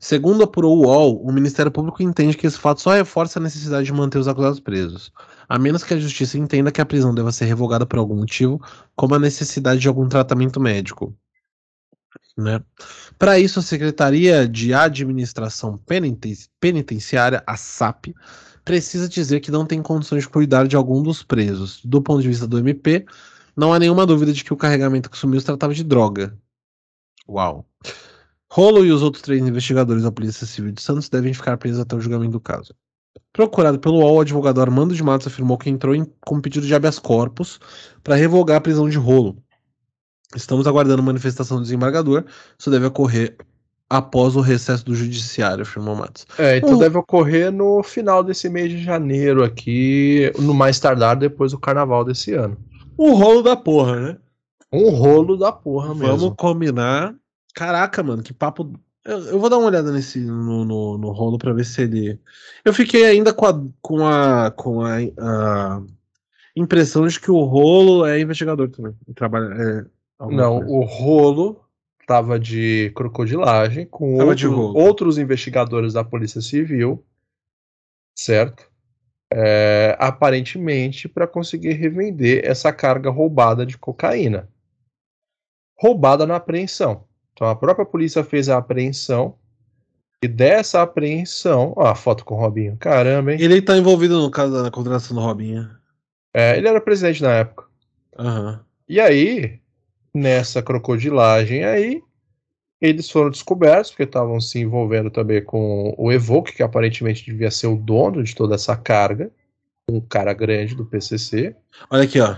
Segundo apurou o UOL, o Ministério Público entende que esse fato só reforça a necessidade de manter os acusados presos, a menos que a Justiça entenda que a prisão deva ser revogada por algum motivo, como a necessidade de algum tratamento médico. Né? Para isso, a Secretaria de Administração Penitenciária, a SAP, precisa dizer que não tem condições de cuidar de algum dos presos. Do ponto de vista do MP, não há nenhuma dúvida de que o carregamento que sumiu se tratava de droga. Uau. Rolo e os outros três investigadores da Polícia Civil de Santos devem ficar presos até o julgamento do caso. Procurado pelo UOL, o advogado Armando de Matos afirmou que entrou em, com pedido de habeas corpus para revogar a prisão de Rolo Estamos aguardando manifestação do desembargador. Isso deve ocorrer após o recesso do judiciário, afirmou Matos. É, então deve ocorrer no final desse mês de janeiro aqui, no mais tardar depois do carnaval desse ano. Um rolo da porra, né? Um rolo da porra mesmo. Vamos combinar. Caraca, mano, que papo. Eu, eu vou dar uma olhada nesse no, no, no, rolo pra ver se ele. Eu fiquei ainda com a com a com a, a impressão de que o rolo é investigador também. Trabalha, é, não, coisa. o rolo tava de crocodilagem com outro, de outros investigadores da Polícia Civil, certo? É, aparentemente para conseguir revender essa carga roubada de cocaína. Roubada na apreensão. Então a própria polícia fez a apreensão. E dessa apreensão. Ó, a foto com o Robinho. Caramba, hein? Ele tá envolvido no caso da contratação do Robinho. É, ele era presidente na época. Uhum. E aí, nessa crocodilagem aí, eles foram descobertos, porque estavam se envolvendo também com o Evoque, que aparentemente devia ser o dono de toda essa carga, um cara grande do PCC. Olha aqui, ó.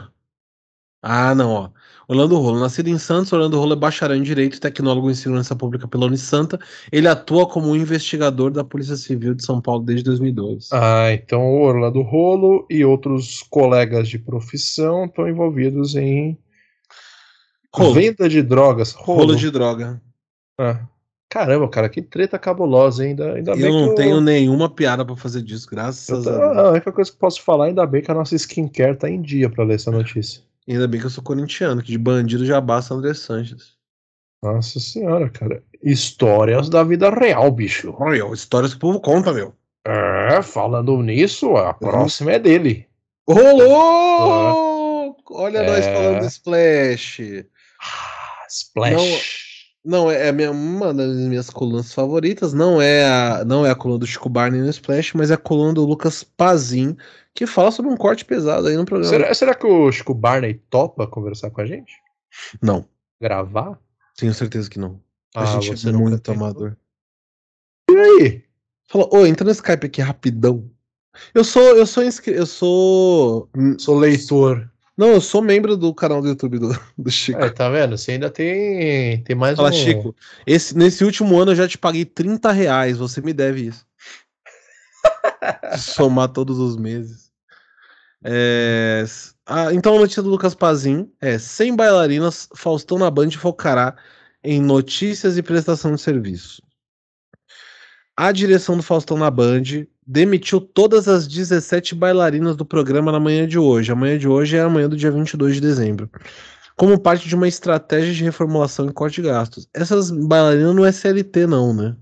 Ah, não, ó. Orlando Rolo, nascido em Santos, Orlando Rolo é bacharel em Direito e tecnólogo em Segurança Pública pela Unisanta. Ele atua como investigador da Polícia Civil de São Paulo desde 2002. Ah, então o Orlando Rolo e outros colegas de profissão estão envolvidos em Rolo. Venda de drogas. Rolo, rolo de droga. Ah. Caramba, cara, que treta cabulosa, ainda, ainda eu não eu... tenho nenhuma piada para fazer disso, graças tô... a Deus. A única coisa que posso falar, ainda bem que a nossa skincare tá em dia para ler essa notícia. Ainda bem que eu sou corintiano, que de bandido já basta André Sanches. Nossa senhora, cara. Histórias da vida real, bicho. Olha, histórias que o povo conta, meu. É, falando nisso, a uhum. próxima é dele. Rolou! Olha é... nós falando Splash. Splash. Não, não é, é minha, uma das minhas colunas favoritas. Não é a, não é a coluna do Chico Barney no Splash, mas é a coluna do Lucas Pazin, que fala sobre um corte pesado aí no programa. Será, será que o Chico Barney topa conversar com a gente? Não. Gravar? Tenho certeza que não. A ah, gente é muito amador. E aí? Fala, ô, entra no Skype aqui rapidão. Eu sou, eu sou inscrito, eu sou. Sou leitor. Não, eu sou membro do canal do YouTube do, do Chico. É, tá vendo? Você ainda tem, tem mais Fala, um... Chico, esse, nesse último ano eu já te paguei 30 reais, você me deve isso. Somar todos os meses. É, ah, então a notícia do Lucas Pazin é: sem bailarinas, Faustão na Band focará em notícias e prestação de serviço. A direção do Faustão na Band demitiu todas as 17 bailarinas do programa na manhã de hoje. A manhã de hoje é a manhã do dia 22 de dezembro. Como parte de uma estratégia de reformulação e corte de gastos. Essas bailarinas não é CLT, não, né?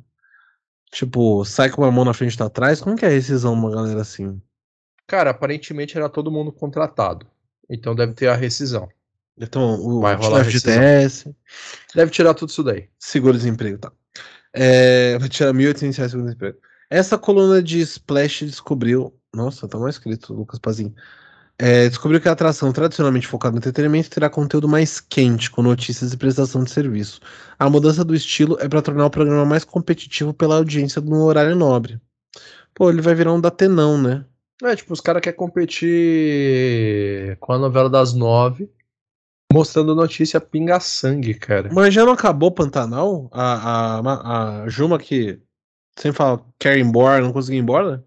Tipo, sai com uma mão na frente e tá atrás. Como que é a rescisão uma galera assim? Cara, aparentemente era todo mundo contratado. Então deve ter a rescisão. Então, o Vai rolar FGTS, Deve tirar tudo isso daí. seguro-desemprego, tá. É, vai tirar 1.800 reais seguro-desemprego. Essa coluna de Splash descobriu. Nossa, tá mais escrito, Lucas Pazinho. É, descobriu que a atração tradicionalmente focada no entretenimento terá conteúdo mais quente, com notícias e prestação de serviço. A mudança do estilo é para tornar o programa mais competitivo pela audiência no horário nobre. Pô, ele vai virar um datenão, né? É, tipo, os caras querem competir com a novela das nove, mostrando notícia pinga-sangue, cara. Mas já não acabou Pantanal? A, a, a Juma que sempre fala quer ir embora, não conseguiu ir embora?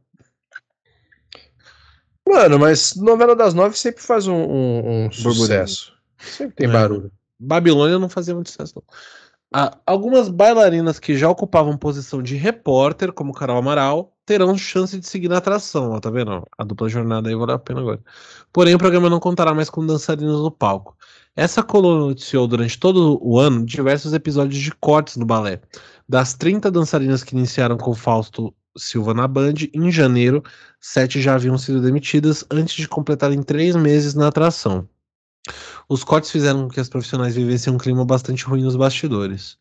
Mano, mas novela das nove sempre faz um, um- um sucesso. Sempre tem É. barulho. Babilônia não fazia muito sucesso, não. Ah, algumas bailarinas que já ocupavam posição de repórter, como Carol Amaral, terão chance de seguir na atração, ó, tá vendo? A dupla jornada aí vale a pena agora. Porém, o programa não contará mais com dançarinos no palco. Essa coluna noticiou durante todo o ano diversos episódios de cortes no balé. Das 30 dançarinas que iniciaram com Fausto Silva na Band, em janeiro, sete já haviam sido demitidas antes de completarem três meses na atração. Os cortes fizeram com que as profissionais vivessem um clima bastante ruim nos bastidores.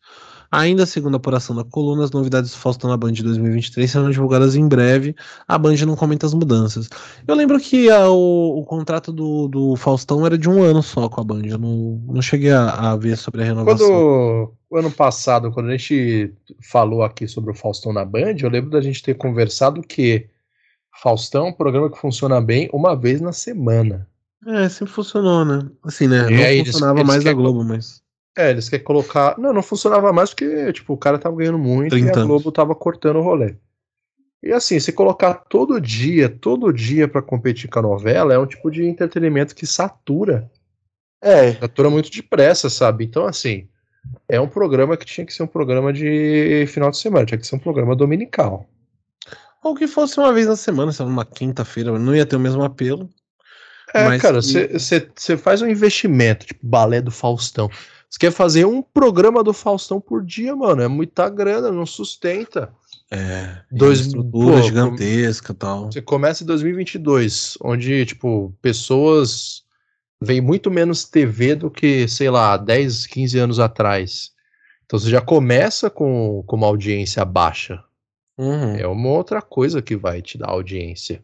Ainda segundo a apuração da coluna, as novidades do Faustão na Band de 2023 serão divulgadas em breve. A Band não comenta as mudanças. Eu lembro que a- o, o contrato do, do Faustão era de um ano só com a Band. Eu não, não cheguei a, a ver sobre a renovação. Quando o ano passado, quando a gente falou aqui sobre o Faustão na Band, eu lembro da gente ter conversado que Faustão é um programa que funciona bem uma vez na semana. É, sempre funcionou, né? Assim, né? E não eles- funcionava eles mais da querem- Globo, mas. É, eles querem colocar. Não, não funcionava mais porque, tipo, o cara tava ganhando muito e 30 a anos. Globo tava cortando o rolê. E assim, se colocar todo dia, todo dia pra competir com a novela, é um tipo de entretenimento que satura. É. Satura muito depressa, sabe? Então, assim, é um programa que tinha que ser um programa de final de semana, tinha que ser um programa dominical. Ou que fosse uma vez na semana, lá, numa quinta-feira, não ia ter o mesmo apelo. É, Mas cara, que- você faz um investimento, tipo balé do Faustão. Você quer fazer um programa do Faustão por dia, mano? É muita grana, não sustenta. É. Dois- estrutura pô, gigantesca e tal. Você começa em 2022, onde, tipo, pessoas veem muito menos TV do que, sei lá, 10, 15 anos atrás. Então você já começa com, com uma audiência baixa. Uhum. É uma outra coisa que vai te dar audiência.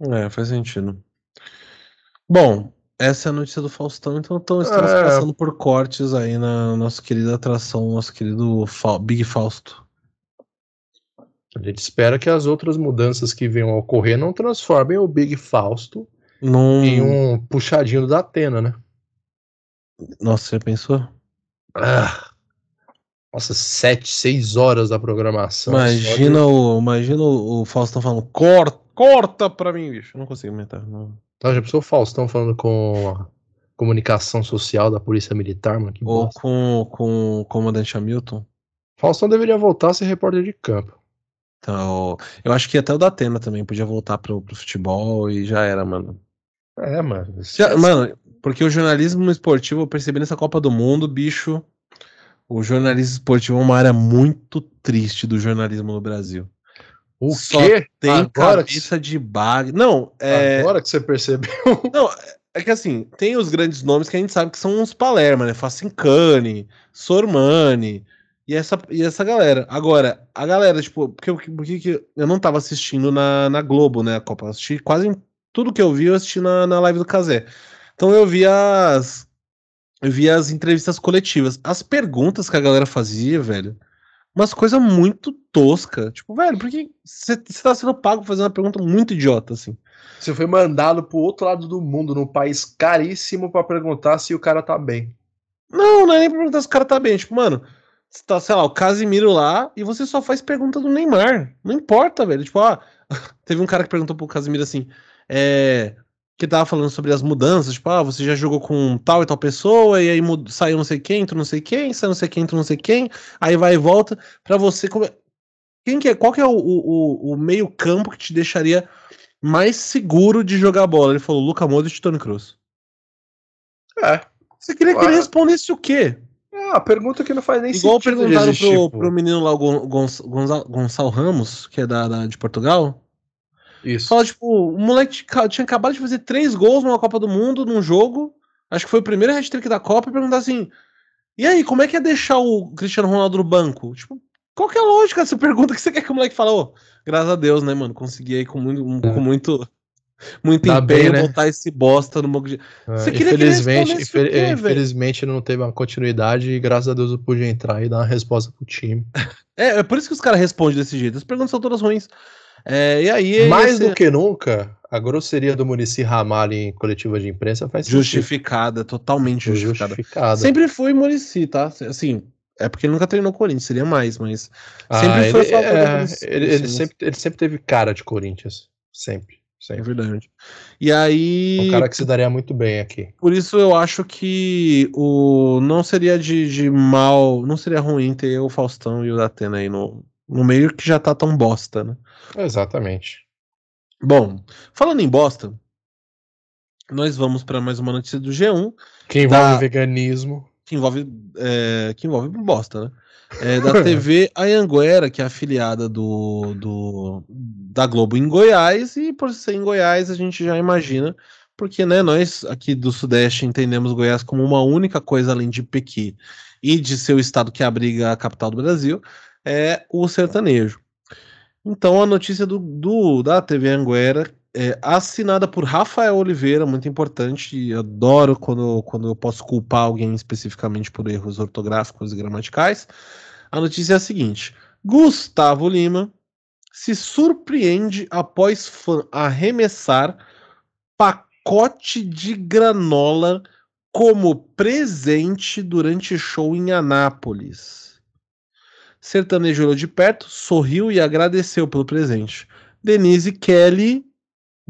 É, faz sentido. Bom, essa é a notícia do Faustão, então, então estamos É. passando por cortes aí na nossa querida atração, nosso querido Fa- Big Fausto. A gente espera que as outras mudanças que venham a ocorrer não transformem o Big Fausto Num... em um puxadinho da Atena, né? Nossa, já pensou? Ah, nossa, sete, seis horas da programação. Imagina o, imagina o, o Faustão falando, corta, corta pra mim, bicho. Eu não consigo aumentar. Não. Então, já pensou o Faustão falando com a comunicação social da Polícia Militar, mano? Que Ou bosta. com, com o comandante Hamilton. Faustão deveria voltar a ser repórter de campo. Então, eu acho que até o da Atena também podia voltar pro, pro futebol e já era, mano. É, mano. Já- mano, porque o jornalismo esportivo, eu percebi nessa Copa do Mundo, bicho, o jornalismo esportivo é uma área muito triste do jornalismo no Brasil. O só quê? Tem agora, que, cabeça de bag. Não, é, agora que você percebeu. não, é que assim, tem os grandes nomes que a gente sabe que são uns Palerma, né? Facincani, Sormani e essa, e essa galera. Agora, a galera, tipo, porque, porque que eu não tava assistindo na, na Globo, né? A Copa. Eu assisti quase tudo que eu vi, eu assisti na, na live do Casé. Então eu vi as. Eu vi as entrevistas coletivas. As perguntas que a galera fazia, velho. Umas coisas muito tosca. Tipo, velho, porque você tá sendo pago fazendo uma pergunta muito idiota, assim. Você foi mandado pro outro lado do mundo, num país caríssimo, para perguntar se o cara tá bem. Não, não é nem pra perguntar se o cara tá bem. Tipo, mano, você tá, sei lá, o Casimiro lá e você só faz pergunta do Neymar. Não importa, velho. Tipo, ah, teve um cara que perguntou pro Casimiro assim, é, que tava falando sobre as mudanças, tipo, ah, você já jogou com tal e tal pessoa, e aí saiu não sei quem, entrou não sei quem, saiu não sei quem, entrou não sei quem, aí vai e volta, pra você. Quem que é, qual que é o, o, o meio campo que te deixaria mais seguro de jogar bola? Ele falou, Luca Modric e Tony Cruz. É. Você queria que ele respondesse o quê? É, a pergunta que não faz nem Igual sentido. Igual perguntaram pro, pro menino lá, o Gonçalo, Gonçalo Ramos, que é da, da, de Portugal. Isso. Fala, tipo, o moleque tinha acabado de fazer três gols numa Copa do Mundo, num jogo. Acho que foi o primeiro hat-trick da Copa, e perguntar assim: e aí, como é que é deixar o Cristiano Ronaldo no banco? Tipo, qual que é a lógica dessa pergunta que você quer que o moleque fale? Oh, graças a Deus, né, mano? Consegui aí com muito, é. com muito muito tá empenho bem, né? botar esse bosta no banco de. É, Você queria infelizmente, que ele quê, infelizmente não teve uma continuidade e graças a Deus eu pude entrar e dar uma resposta pro time. É, é por isso que os caras respondem desse jeito. As perguntas são todas ruins. É, e aí. Mais esse... do que nunca, a grosseria do Murici Ramalho em coletiva de imprensa faz Justificada, sentido. totalmente justificada. justificada. Sempre foi Murici, tá? Assim, é porque ele nunca treinou Corinthians, seria mais, mas. Ah, sempre foi ele, é, ele, ele, sempre, ele sempre teve cara de Corinthians. Sempre. Sim. É verdade. E aí. Um cara que se daria muito bem aqui. Por isso eu acho que o não seria de, de mal, não seria ruim ter o Faustão e o Datena aí no, no meio que já tá tão bosta, né? Exatamente. Bom, falando em bosta, nós vamos para mais uma notícia do G1. Que envolve da... veganismo. Que envolve, é, que envolve bosta, né? é, da TV Anhanguera, que é afiliada do, do, da Globo em Goiás, e por ser em Goiás a gente já imagina, porque né, nós aqui do Sudeste entendemos Goiás como uma única coisa além de Pequi e de ser o estado que abriga a capital do Brasil, é o sertanejo. Então a notícia do, do da TV Anguera é assinada por Rafael Oliveira, muito importante. Adoro quando, quando eu posso culpar alguém especificamente por erros ortográficos e gramaticais. A notícia é a seguinte: Gustavo Lima se surpreende após fã arremessar pacote de granola como presente durante show em Anápolis. Sertanejo olhou de perto, sorriu e agradeceu pelo presente. Denise Kelly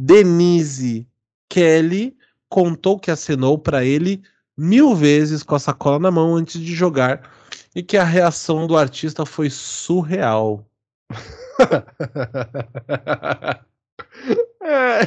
Denise Kelly contou que acenou para ele mil vezes com a sacola na mão antes de jogar e que a reação do artista foi surreal. é.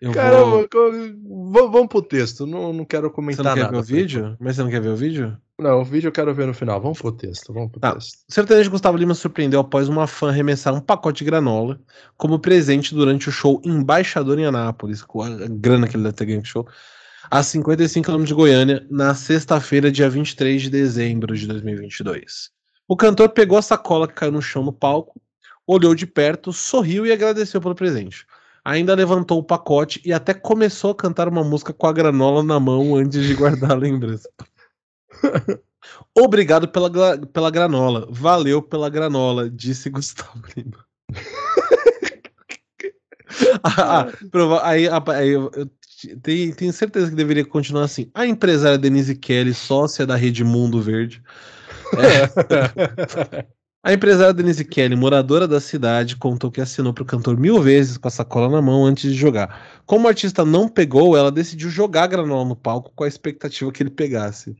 Eu Caramba, vou... vamos pro texto. Não, não quero comentar nada. Você não quer nada, ver o vídeo? Mas você não quer ver o vídeo? Não, o vídeo eu quero ver no final. Vamos pro texto. Vamos pro tá. texto. O sertanejo Gustavo Lima surpreendeu após uma fã arremessar um pacote de granola como presente durante o show Embaixador em Anápolis, com a grana que ele deve ter ganho show, a 55 km de Goiânia, na sexta-feira, dia 23 de dezembro de 2022. O cantor pegou a sacola que caiu no chão no palco, olhou de perto, sorriu e agradeceu pelo presente ainda levantou o pacote e até começou a cantar uma música com a granola na mão antes de guardar a lembrança. Obrigado pela, pela granola. Valeu pela granola, disse Gustavo Lima. ah, ah, aí, aí eu, eu tenho, tenho, certeza que deveria continuar assim. A empresária Denise Kelly, sócia da Rede Mundo Verde. É, A empresária Denise Kelly, moradora da cidade, contou que assinou para o cantor mil vezes com a sacola na mão antes de jogar. Como o artista não pegou, ela decidiu jogar a granola no palco com a expectativa que ele pegasse.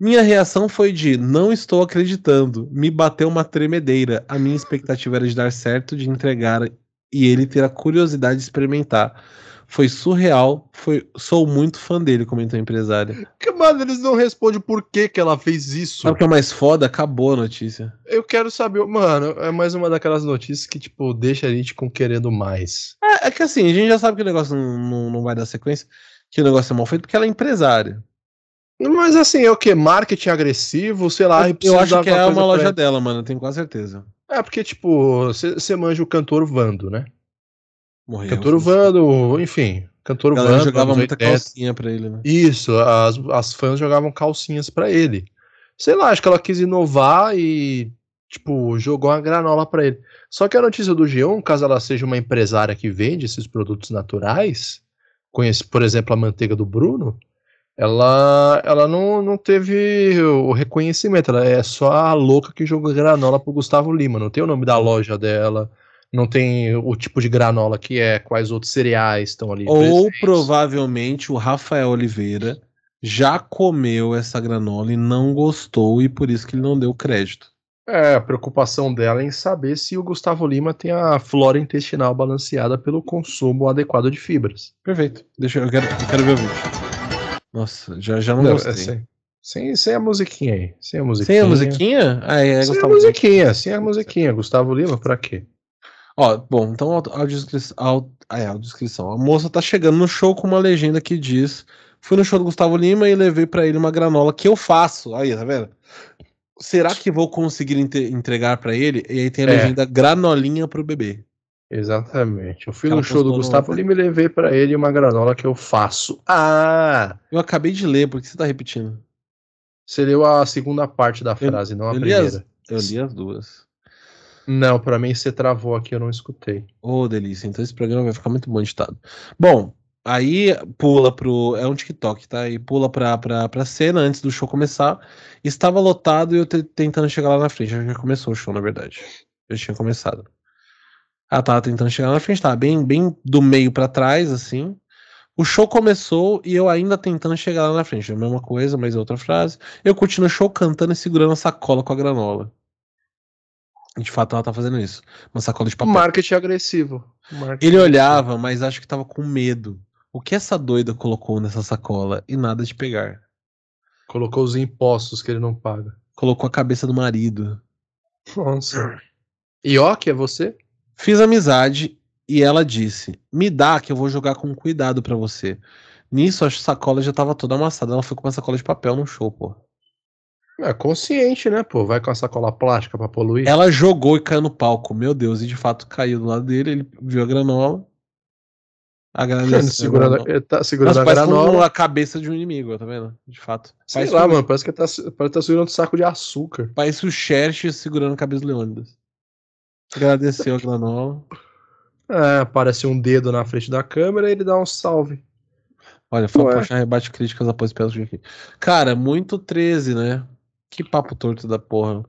Minha reação foi de não estou acreditando. Me bateu uma tremedeira. A minha expectativa era de dar certo, de entregar e ele ter a curiosidade de experimentar. Foi surreal. Foi, sou muito fã dele, comentou a empresária. Mano, eles não respondem por que, que ela fez isso. Sabe o que é mais foda? Acabou a notícia. Eu quero saber, mano, é mais uma daquelas notícias que, tipo, deixa a gente com querendo mais. É, é que assim, a gente já sabe que o negócio não, não, não vai dar sequência, que o negócio é mal feito, porque ela é empresária. Mas assim, é o que? Marketing agressivo, sei lá. Eu, eu acho que é uma loja dela, mano, tenho quase certeza. É, porque, tipo, você manja o cantor Vando, né? Morreu. Cantor Vando, enfim. Cantor Vando. jogava muita 80. calcinha pra ele, né? Isso, as, as fãs jogavam calcinhas pra ele. Sei lá, acho que ela quis inovar e tipo, jogou uma granola para ele. Só que a notícia do G1, caso ela seja uma empresária que vende esses produtos naturais, conhece, por exemplo, a manteiga do Bruno, ela, ela não, não teve o reconhecimento, ela é só a louca que jogou granola pro Gustavo Lima, não tem o nome da loja dela, não tem o tipo de granola que é, quais outros cereais estão ali. Ou presentes. provavelmente o Rafael Oliveira já comeu essa granola e não gostou e por isso que ele não deu crédito. É, a preocupação dela é em saber se o Gustavo Lima tem a flora intestinal balanceada pelo consumo adequado de fibras. Perfeito. Deixa eu, eu quero, eu quero ver o vídeo. Nossa, já, já não, não gostei. É sem, sem, a musiquinha aí. Sem a musiquinha. Sem a musiquinha? Ah, é, sem a musiquinha, sem a musiquinha. Gustavo Lima, pra quê? Ó, bom, então a, descrição, a, é, a descrição. A moça tá chegando no show com uma legenda que diz: Fui no show do Gustavo Lima e levei para ele uma granola que eu faço. Aí, tá vendo? Será que vou conseguir entregar para ele? E aí tem a é. legenda granolinha pro bebê. Exatamente. Eu fui no show do Gustavo e levei para ele uma granola que eu faço. Ah! Eu acabei de ler, por que você tá repetindo? Você leu a segunda parte da frase, eu, não a primeira. As, eu li as duas. Não, para mim você travou aqui, eu não escutei. Ô, oh, delícia. Então esse programa vai ficar muito bom editado. Bom, aí pula pro. É um TikTok, tá? E pula pra, pra, pra cena antes do show começar. Estava lotado e eu tentando chegar lá na frente. Já começou o show, na verdade. Já tinha começado. Ela tava tentando chegar na frente, tava bem, bem do meio para trás, assim. O show começou e eu ainda tentando chegar lá na frente. A mesma coisa, mas outra frase. Eu continuo o show cantando e segurando a sacola com a granola. De fato, ela tá fazendo isso. Uma sacola de papel. Marketing agressivo. Marketing Ele olhava, mas acho que tava com medo. O que essa doida colocou nessa sacola? E nada de pegar. Colocou os impostos que ele não paga. Colocou a cabeça do marido. Nossa. E ó, que é você? Fiz amizade e ela disse: Me dá que eu vou jogar com cuidado para você. Nisso a sacola já tava toda amassada. Ela foi com uma sacola de papel no show, pô. É consciente, né, pô? Vai com a sacola plástica pra poluir. Ela jogou e caiu no palco. Meu Deus, e de fato caiu do lado dele. Ele viu a granola. Agradeceu. segurando, ele tá segurando Nossa, a granola. a cabeça de um inimigo, tá vendo? De fato. Sei parece lá, um... mano. Parece que tá, parece que tá segurando um saco de açúcar. Parece o Xerxes segurando a cabeça do Leônidas. Agradeceu a granola. É, aparece um dedo na frente da câmera e ele dá um salve. Olha, foi puxar rebate críticas após pênalti aqui. Cara, muito 13, né? Que papo torto da porra.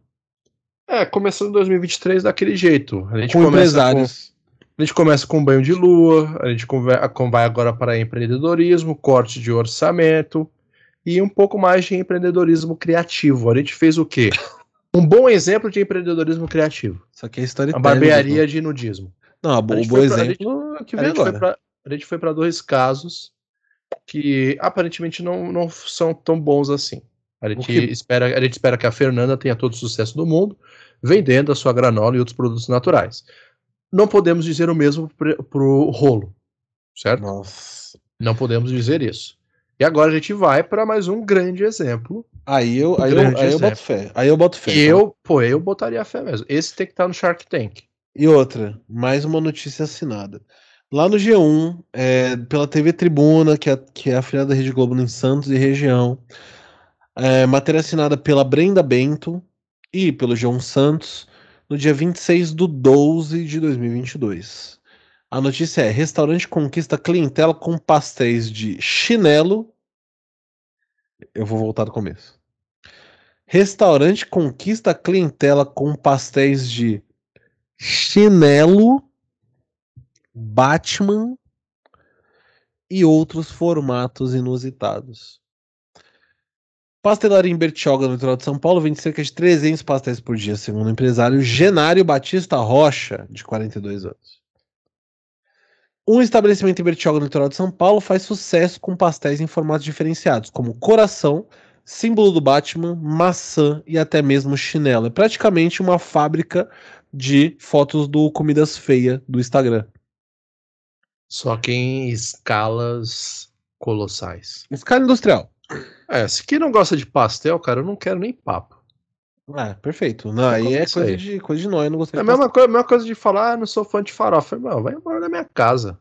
É, começando em 2023 daquele jeito. A gente com empresários. Com, a gente começa com banho de lua, a gente vai agora para empreendedorismo, corte de orçamento e um pouco mais de empreendedorismo criativo. A gente fez o quê? Um bom exemplo de empreendedorismo criativo. Isso aqui é história A barbearia de nudismo. Não, o bom exemplo pra, que veio agora. a gente foi para dois casos que aparentemente não, não são tão bons assim. A gente, espera, a gente espera que a Fernanda tenha todo o sucesso do mundo vendendo a sua granola e outros produtos naturais. Não podemos dizer o mesmo pro, pro rolo, certo? Nossa. Não podemos dizer isso. E agora a gente vai para mais um grande exemplo. Aí eu, aí, eu, aí eu boto fé. Aí eu boto fé. E eu, pô, eu botaria fé mesmo. Esse tem que estar tá no Shark Tank. E outra, mais uma notícia assinada. Lá no G1, é, pela TV Tribuna, que é, que é a da Rede Globo em Santos e região, é, matéria assinada pela Brenda Bento e pelo João Santos, no dia 26 do 12 de 2022. A notícia é: restaurante conquista clientela com pastéis de chinelo. Eu vou voltar do começo. Restaurante conquista clientela com pastéis de chinelo, Batman e outros formatos inusitados. Pastelaria em Bertioga, no litoral de São Paulo, vende cerca de 300 pastéis por dia, segundo o empresário Genário Batista Rocha, de 42 anos. Um estabelecimento em Bertioga, no litoral de São Paulo, faz sucesso com pastéis em formatos diferenciados, como coração, símbolo do Batman, maçã e até mesmo chinelo. É praticamente uma fábrica de fotos do Comidas Feia do Instagram. Só que em escalas colossais. Escala industrial. É, se quem não gosta de pastel, cara, eu não quero nem papo. É, perfeito. Não, aí é coisa de, coisa de nós, eu não gostei É a mesma coisa, a mesma coisa de falar, ah, não sou fã de farofa. Mano, vai embora da minha casa.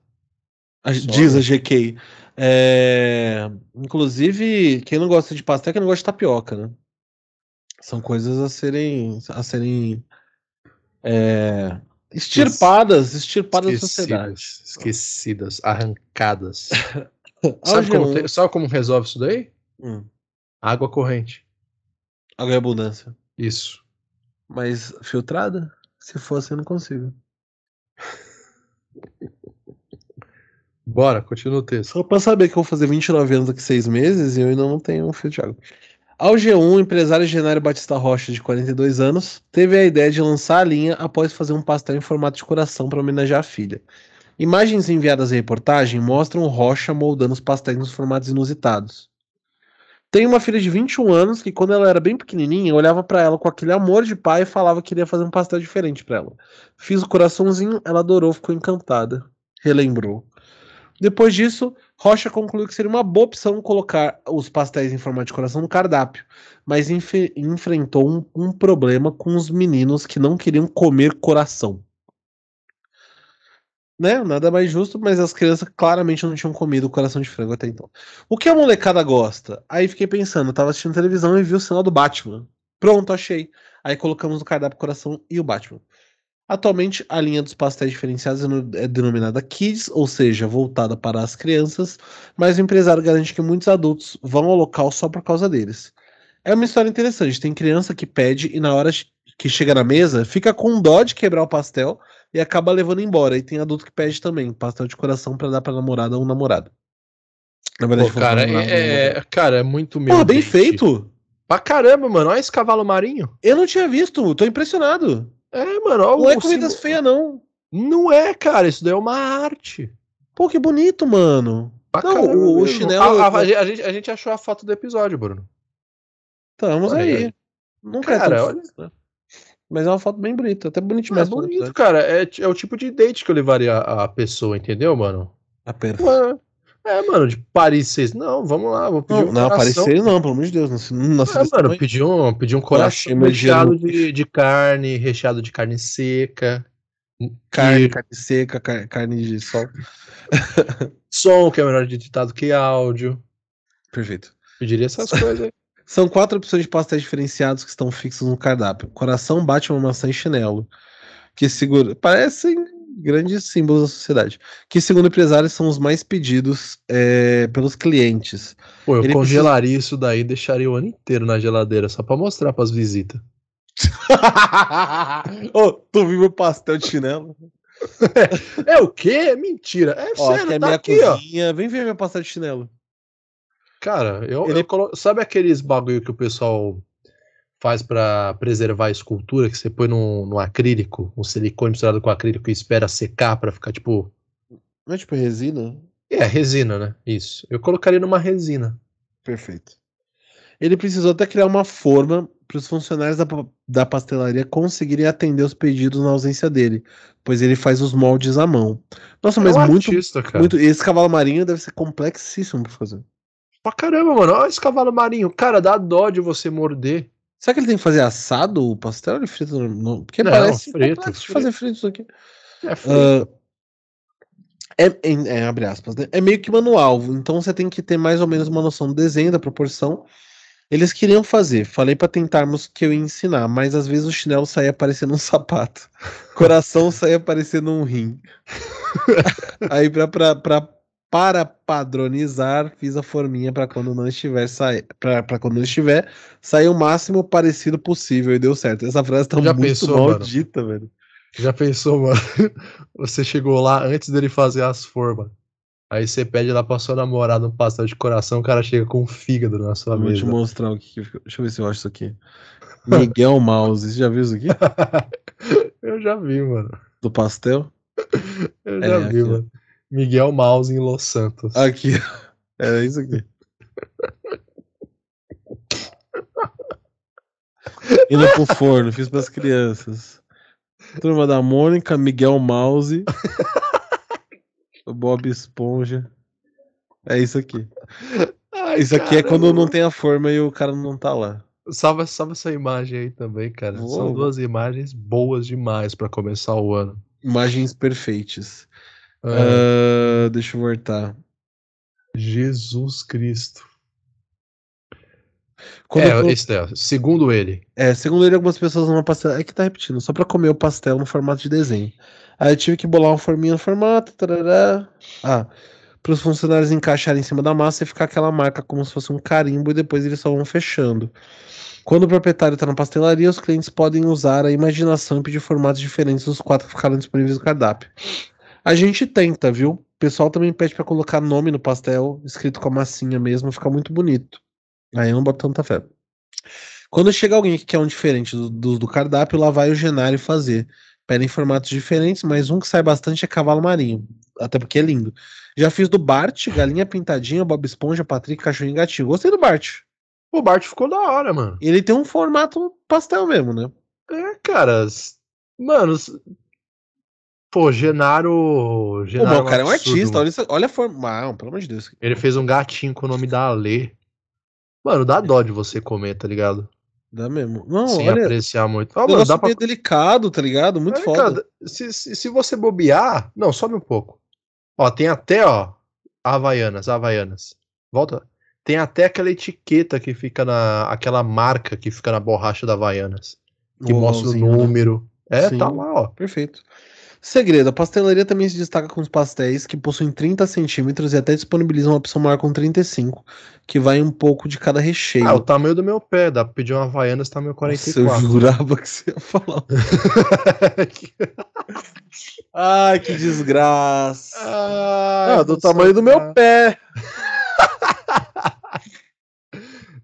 A, diz a GK. É, inclusive, quem não gosta de pastel é quem não gosta de tapioca, né? São coisas a serem, a serem é, extirpadas, extirpadas da sociedade. Esquecidas, esquecidas, arrancadas. Ah, sabe, como, G1. te- sabe como resolve isso daí? Hum, Água corrente. água em abundância. Isso. Mas filtrada? Se fosse, eu não consigo. Bora, continua o texto. Só pra saber que eu vou fazer 29 anos daqui a seis meses e eu ainda não tenho um fio de água. Ao G1, o empresário Genário Batista Rocha, de 42 anos, teve a ideia de lançar a linha após fazer um pastel em formato de coração para homenagear a filha. Imagens enviadas à reportagem mostram Rocha moldando os pastéis nos formatos inusitados. Tem uma filha de 21 anos que, quando ela era bem pequenininha, olhava para ela com aquele amor de pai e falava que queria fazer um pastel diferente para ela. Fiz o coraçãozinho, ela adorou, ficou encantada. Relembrou. Depois disso, Rocha concluiu que seria uma boa opção colocar os pastéis em formato de coração no cardápio, mas enfrentou um, um problema com os meninos que não queriam comer coração. Né? Nada mais justo, mas as crianças claramente não tinham comido coração de frango até então. O que a molecada gosta? Aí fiquei pensando, tava assistindo televisão e vi o sinal do Batman. Pronto, achei. Aí colocamos no cardápio coração e o Batman. Atualmente, a linha dos pastéis diferenciados é é denominada Kids, ou seja, voltada para as crianças, mas o empresário garante que muitos adultos vão ao local só por causa deles. É uma história interessante. Tem criança que pede e na hora que chega na mesa, fica com dó de quebrar o pastel e acaba levando embora. E tem adulto que pede também pastel de coração para dar para namorada ou namorado. Na verdade, Pô, pra cara, namorada ou é, namorado. é- cara, é muito meu. Porra, bem dente. feito! Pra caramba, mano. Olha esse cavalo marinho. Eu não tinha visto, tô impressionado. É, mano. Olha Não é comidas símbolo- feias, não. Não é, cara. Isso daí é uma arte. Pô, que bonito, mano. Pra Não, caramba o- o mesmo. chinelo- A, a- a gente, a gente achou a foto do episódio, Bruno. Estamos Olha aí. Nunca Cara, é olha- né? Mas é uma foto bem bonita, até bonito É mais bonito, cara. É, é o tipo de date que eu levaria a, a pessoa, entendeu, mano? A perf... Ué, É, mano, de Paris 6. Não, vamos lá, vou pedir Não, um não coração. aparecer não, pelo amor de Deus. Não, se- não, se- É, mano, pedir um, pedir um coração recheado de, de carne, recheado de carne seca. carne, E carne seca, car- carne de sol. som, que é melhor de ditado que áudio. Perfeito. Pediria essas coisas aí. São quatro opções de pastéis diferenciados que estão fixos no cardápio. Coração, Batman, maçã e chinelo. Que segura... Parecem grandes símbolos da sociedade. Que, segundo empresários, são os mais pedidos é, pelos clientes. Pô, eu Ele congelaria isso daí e deixaria o ano inteiro na geladeira, só pra mostrar pras visitas. Ô, tu viu meu pastel de chinelo? É o quê? Mentira. É Ó, sério, é tá minha aqui, ó. cozinha. Vem ver meu pastel de chinelo. Cara, eu, Ele- eu colo... sabe aqueles bagulho que o pessoal faz pra preservar a escultura, que você põe no, acrílico, um silicone misturado com acrílico e espera secar pra ficar tipo. Não é tipo resina? É, resina, né? Isso. Eu colocaria numa resina. Perfeito. Ele precisou até criar uma forma para os funcionários da, da pastelaria conseguirem atender os pedidos na ausência dele, pois ele faz os moldes à mão. Nossa, mas é um muito, artista, cara. muito. Esse cavalo marinho deve ser complexíssimo pra fazer. Pra caramba, mano. Olha esse cavalo marinho. Cara, dá dó de você morder. Será que ele tem que fazer assado o pastel ou ele frita? no- Porque Não, parece frito, de frito. fazer frito isso aqui. É Ah, é, é- é, abre aspas, né? É meio que manual, então você tem que ter mais ou menos uma noção do desenho, da proporção. Eles queriam fazer, falei pra tentarmos que eu ia ensinar, mas às vezes o chinelo saía parecendo um sapato, coração saía parecendo um rim. Aí pra, pra, pra- para padronizar, fiz a forminha pra quando não estiver sair, para quando não estiver, sair o máximo parecido possível e deu certo. Essa frase tá Já muito pensou, mano? maldita, velho. Já pensou, mano? Você chegou lá antes dele fazer as formas. Aí você pede lá pra sua namorada um pastel de coração, o cara chega com um fígado na sua Vou te mesa. mostrar o que, que. Deixa eu ver se eu acho isso aqui. Miguel Mouse, você já viu isso aqui? Eu já vi, mano. Do pastel? Eu É, já vi, aqui. mano. Miguel Mouse em Los Santos. Aqui. Era isso aqui. Indo pro forno, fiz pras crianças. Turma da Mônica, Miguel Mouse. o Bob Esponja. É isso aqui. Ai, Isso aqui é caramba, quando não tem a forma e o cara não tá lá. Salva, salva essa imagem aí também, cara. São Vou. duas imagens boas demais pra começar o ano. Imagens perfeitas. Ah, deixa eu voltar. Jesus Cristo. Quando é, eu- esse é, segundo ele. É, segundo ele, algumas pessoas numa pastelaria. É que tá repetindo, só pra comer o pastel no formato de desenho. Aí eu tive que bolar uma forminha no formato. Tarará. Ah, para os funcionários encaixarem em cima da massa e ficar aquela marca como se fosse um carimbo e depois eles só vão fechando. Quando o proprietário está na pastelaria, os clientes podem usar a imaginação e pedir formatos diferentes dos quatro que ficaram disponíveis no cardápio. A gente tenta, viu? O pessoal também pede para colocar nome no pastel, escrito com a massinha mesmo, fica muito bonito. Aí eu não boto tanta fé. Quando chega alguém que quer um diferente do, do, do cardápio, lá vai o Genário fazer. Pedem formatos diferentes, mas um que sai bastante é cavalo marinho. Até porque é lindo. Já fiz do Bart, Galinha Pintadinha, Bob Esponja, Patrick, Cachorrinho e Gatinho. Gostei do Bart. O Bart ficou da hora, mano. Ele tem um formato pastel mesmo, né? É, cara. Mano. Pô, Genaro. Genaro o cara é um absurdo, artista, mano. olha, olha a forma. Ah, pelo amor de Deus. Ele fez um gatinho com o nome da Alê. Mano, dá dó de você comer, tá ligado? Dá mesmo. Não, Sem olha. apreciar muito. Ah, mano, dá pra. meio delicado, tá ligado? Muito É, foda. cara, se, se, se você bobear. Não, sobe um pouco. Ó, tem até, ó. Havaianas, Havaianas. Volta. Tem até aquela etiqueta que fica na. aquela marca que fica na borracha da Havaianas. Que O mostra o né? número. É, Sim. tá lá, ó. Perfeito. Segredo: a pastelaria também se destaca com os pastéis que possuem 30 centímetros e até disponibilizam uma opção maior com 35, que vai um pouco de cada recheio. Ah, o tamanho do meu pé. Dá pra pedir uma Havaianas tamanho Nossa, eu 44. jurava que você ia falar. Ai, que desgraça. ah, Ah, do tamanho do meu pé.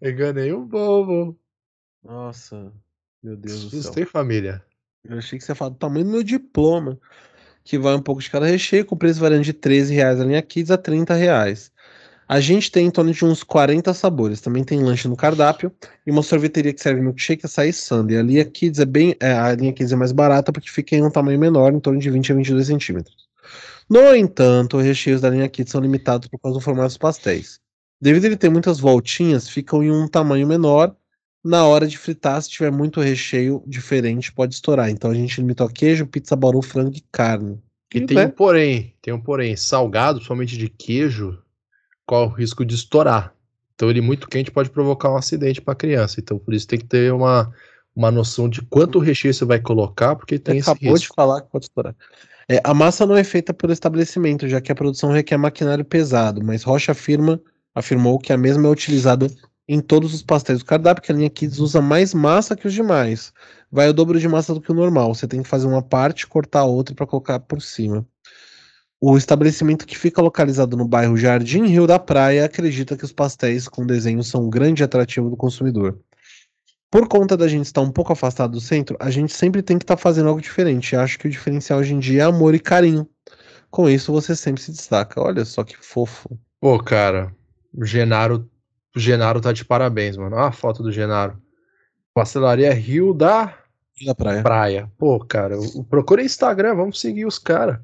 Enganei o bobo. Nossa, meu Deus do céu. Assustei, família. Eu achei que você ia falar do tamanho do meu diploma. Que vai um pouco de cada recheio, com preço variando de 13 reais a linha Kids a 30 reais. A gente tem em torno de uns 40 sabores. Também tem lanche no cardápio e uma sorveteria que serve milkshake, açaí e sundae. A linha Kids é bem, é, a linha Kids é mais barata porque fica em um tamanho menor, em torno de 20 a 22 centímetros. No entanto, os recheios da linha Kids são limitados por causa do formato dos pastéis. Devido a ele ter muitas voltinhas, ficam em um tamanho menor. Na hora de fritar, se tiver muito recheio diferente, pode estourar. Então a gente limitou a queijo, pizza, bauru, frango e carne. E E tem né? um porém, tem um porém, salgado, somente de queijo, qual o risco de estourar. Então ele muito quente pode provocar um acidente para criança. Então por isso tem que ter uma, uma noção de quanto recheio você vai colocar, porque tem esse acabou de risco. falar que pode estourar. É, a massa não é feita pelo estabelecimento, já que a produção requer maquinário pesado, mas Rocha afirma, afirmou que a mesma é utilizada em todos os pastéis do cardápio, que a linha Kids usa mais massa que os demais. Vai o dobro de massa do que o normal. Você tem que fazer uma parte, cortar a outra para colocar por cima. O estabelecimento que fica localizado no bairro Jardim Rio da Praia acredita que os pastéis com desenho são um grande atrativo do consumidor. Por conta da gente estar um pouco afastado do centro, a gente sempre tem que estar fazendo algo diferente. Acho que o diferencial hoje em dia é amor e carinho. Com isso, você sempre se destaca. Olha só que fofo. Pô, cara, o Genaro, o Genaro tá de parabéns, mano. Olha a foto do Genaro. Pastelaria Rio da Da praia. Praia. Pô, cara, o- procura Instagram, vamos seguir os caras.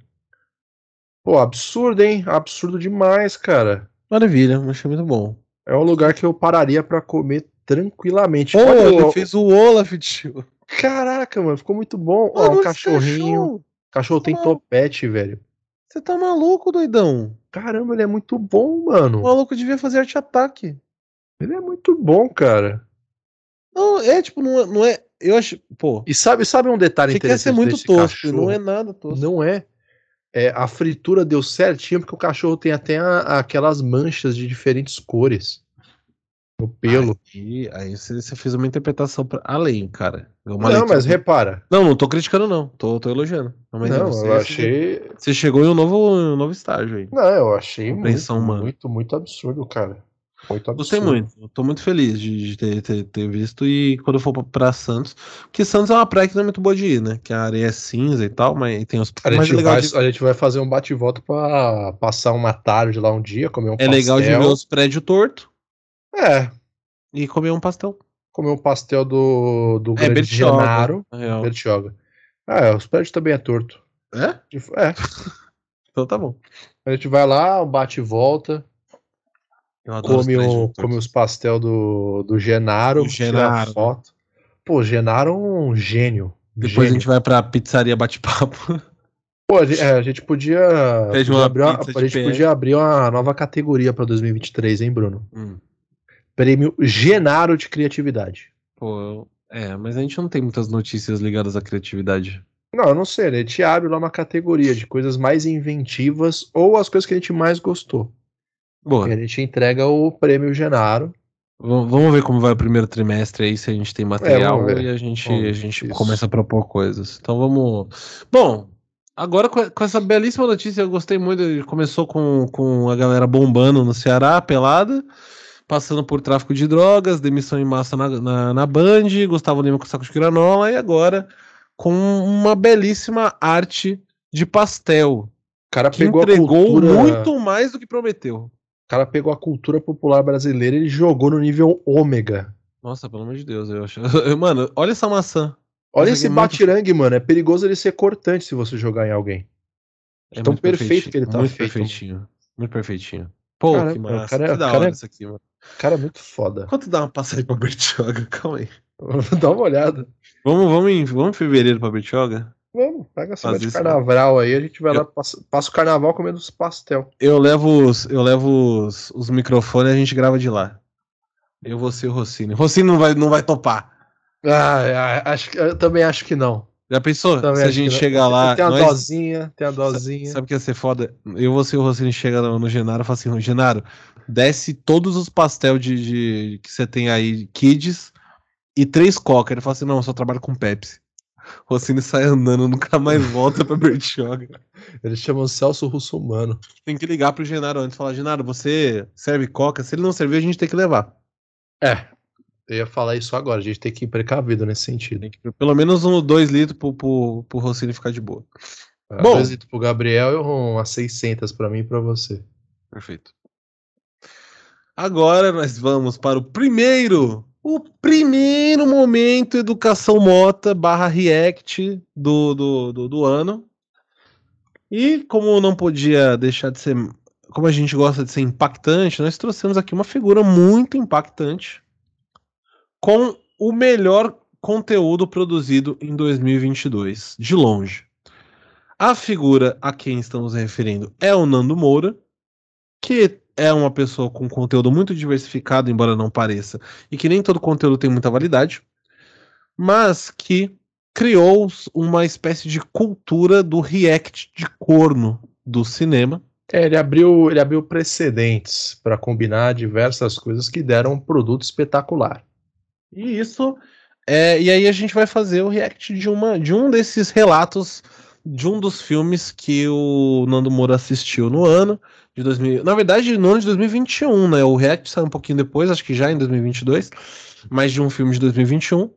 Pô, absurdo, hein? Absurdo demais, cara. Maravilha, achei muito bom. É um lugar que eu pararia pra comer tranquilamente. Pô, Olha, ele o- fez o Olaf, tio. Caraca, mano, ficou muito bom. Ó, Mano, um esse cachorrinho. cachorro, Cachorro tem Não. topete, velho. Você tá maluco, doidão? Caramba, ele é muito bom, mano. O maluco devia fazer arte-ataque. Ele é muito bom, cara. Não, é tipo, não é. Não é eu acho. Pô, E sabe, sabe um detalhe você quer ser interessante muito desse tosco, cachorro? não é nada tosco. Não é. É, a fritura deu certinho porque o cachorro tem até a- aquelas manchas de diferentes cores no pelo. Aí, aí você, você fez uma interpretação pra além, cara. É Uma não, mas repara. Não, não tô criticando, não. Tô, tô elogiando. Mas não, você, eu achei. você chegou em um novo, um novo estágio aí. Não, eu achei muito, humana. muito, muito absurdo, cara. Muito. Gostei muito. Eu tô muito feliz de, de ter, ter, ter visto. E quando eu for pra, pra Santos. Porque Santos é uma praia que não é muito boa de ir, né? Que a areia é cinza e tal, mas tem os A gente, é vai, de- a gente vai fazer um bate e volta pra passar uma tarde lá um dia, comer um É pastel. legal de ver os prédios tortos É, e comer um pastel. comer um pastel do, do É, grande Bertioga. Genaro. Bertioga. Ah, é, os prédios também é torto. É? É, Então tá bom. a gente vai lá, bate e volta, come, o, come os pastel do, do Genaro, Do tira Genaro. foto. Pô, Genaro é um gênio. Depois gênio. a gente vai pra pizzaria bate-papo. Pô, a gente, é, a gente podia, Pede podia uma abrir uma, a gente podia abrir uma nova categoria pra 2023, hein, Bruno? Hum. prêmio Genaro de Criatividade. Pô, é, mas a gente não tem muitas notícias ligadas à criatividade. Não, eu não sei, né? a gente abre lá uma categoria de coisas mais inventivas ou as coisas que a gente mais gostou. Boa. E a gente entrega o prêmio Genaro. Vamos ver como vai o primeiro trimestre aí, se a gente tem material vamos ver. e a gente, Vamos a gente isso. começa a propor coisas. Então vamos. Bom, agora com essa belíssima notícia, eu gostei muito. ele Começou com, com a galera bombando no Ceará, pelada, passando por tráfico de drogas, demissão em massa na, na, na Band, Gustavo Lima com saco de granola, e agora com uma belíssima arte de pastel. O cara Que pegou a entregou cultura, muito mais do que prometeu. O cara pegou a cultura popular brasileira e jogou no nível ômega. Nossa, pelo amor de Deus, eu acho. Mano, olha essa maçã. Olha Esse é muito- batirangue, mano. É perigoso ele ser cortante se você jogar em alguém. É Tão muito perfeito que ele tá Muito feito, perfeitinho. Muito perfeitinho. Pô, Caramba, que o massa. cara é- que da o cara hora é- isso aqui, mano. O cara é muito foda. Quanto dá uma passagem pra Bertioga? Calma aí. Dá uma olhada. Vamos, vamos, em, vamos em fevereiro pra Bertioga? Vamos, pega essa Faz de carnaval aí, a gente vai Eu- lá, passa, passa o carnaval comendo os pastel. Eu levo os, eu levo os, os microfones e a gente grava de lá. Eu vou ser o Rossini. Rossini não vai, não vai topar. Ah, ah, acho, eu também acho que não. Já pensou? Também Se a gente chegar lá. Tem a nós- dosinha, tem a dosinha. Sabe o que ia ser foda? Eu vou ser o Rossini chega no, no Genaro e fala assim: Genaro, desce todos os pastel de, de- que você tem aí, kids, e três coca. Ele fala assim: não, eu só trabalho com Pepsi. Rossini sai andando, nunca mais volta pra Bertioga. Eles chamam Celso Russomano. Tem que ligar pro Genaro antes e falar: Genaro, você serve coca? Se ele não servir, a gente tem que levar. É, eu ia falar isso agora, a gente tem que ir precavido nesse sentido. Que pelo menos um, dois litros pro, pro, pro Rossini ficar de boa. Um Bom. besito pro Gabriel e umas 600 pra mim e pra você. Perfeito. Agora nós vamos para o primeiro, o primeiro momento Educação Mota barra React do, do, do, do ano. E como não podia deixar de ser, como a gente gosta de ser impactante, nós trouxemos aqui uma figura muito impactante com o melhor conteúdo produzido em 2022, de longe. A figura a quem estamos referindo é o Nando Moura, que é uma pessoa com conteúdo muito diversificado, embora não pareça, e que nem todo conteúdo tem muita validade, mas que criou uma espécie de cultura do react de corno do cinema. É, ele abriu, ele abriu precedentes pra combinar diversas coisas que deram um produto espetacular. E isso é, e aí a gente vai fazer o react de uma de um desses relatos de um dos filmes que o Nando Moura assistiu no ano de 2000, na verdade no ano de 2021, né? O react saiu um pouquinho depois, acho que já em 2022, mas de um filme de 2021,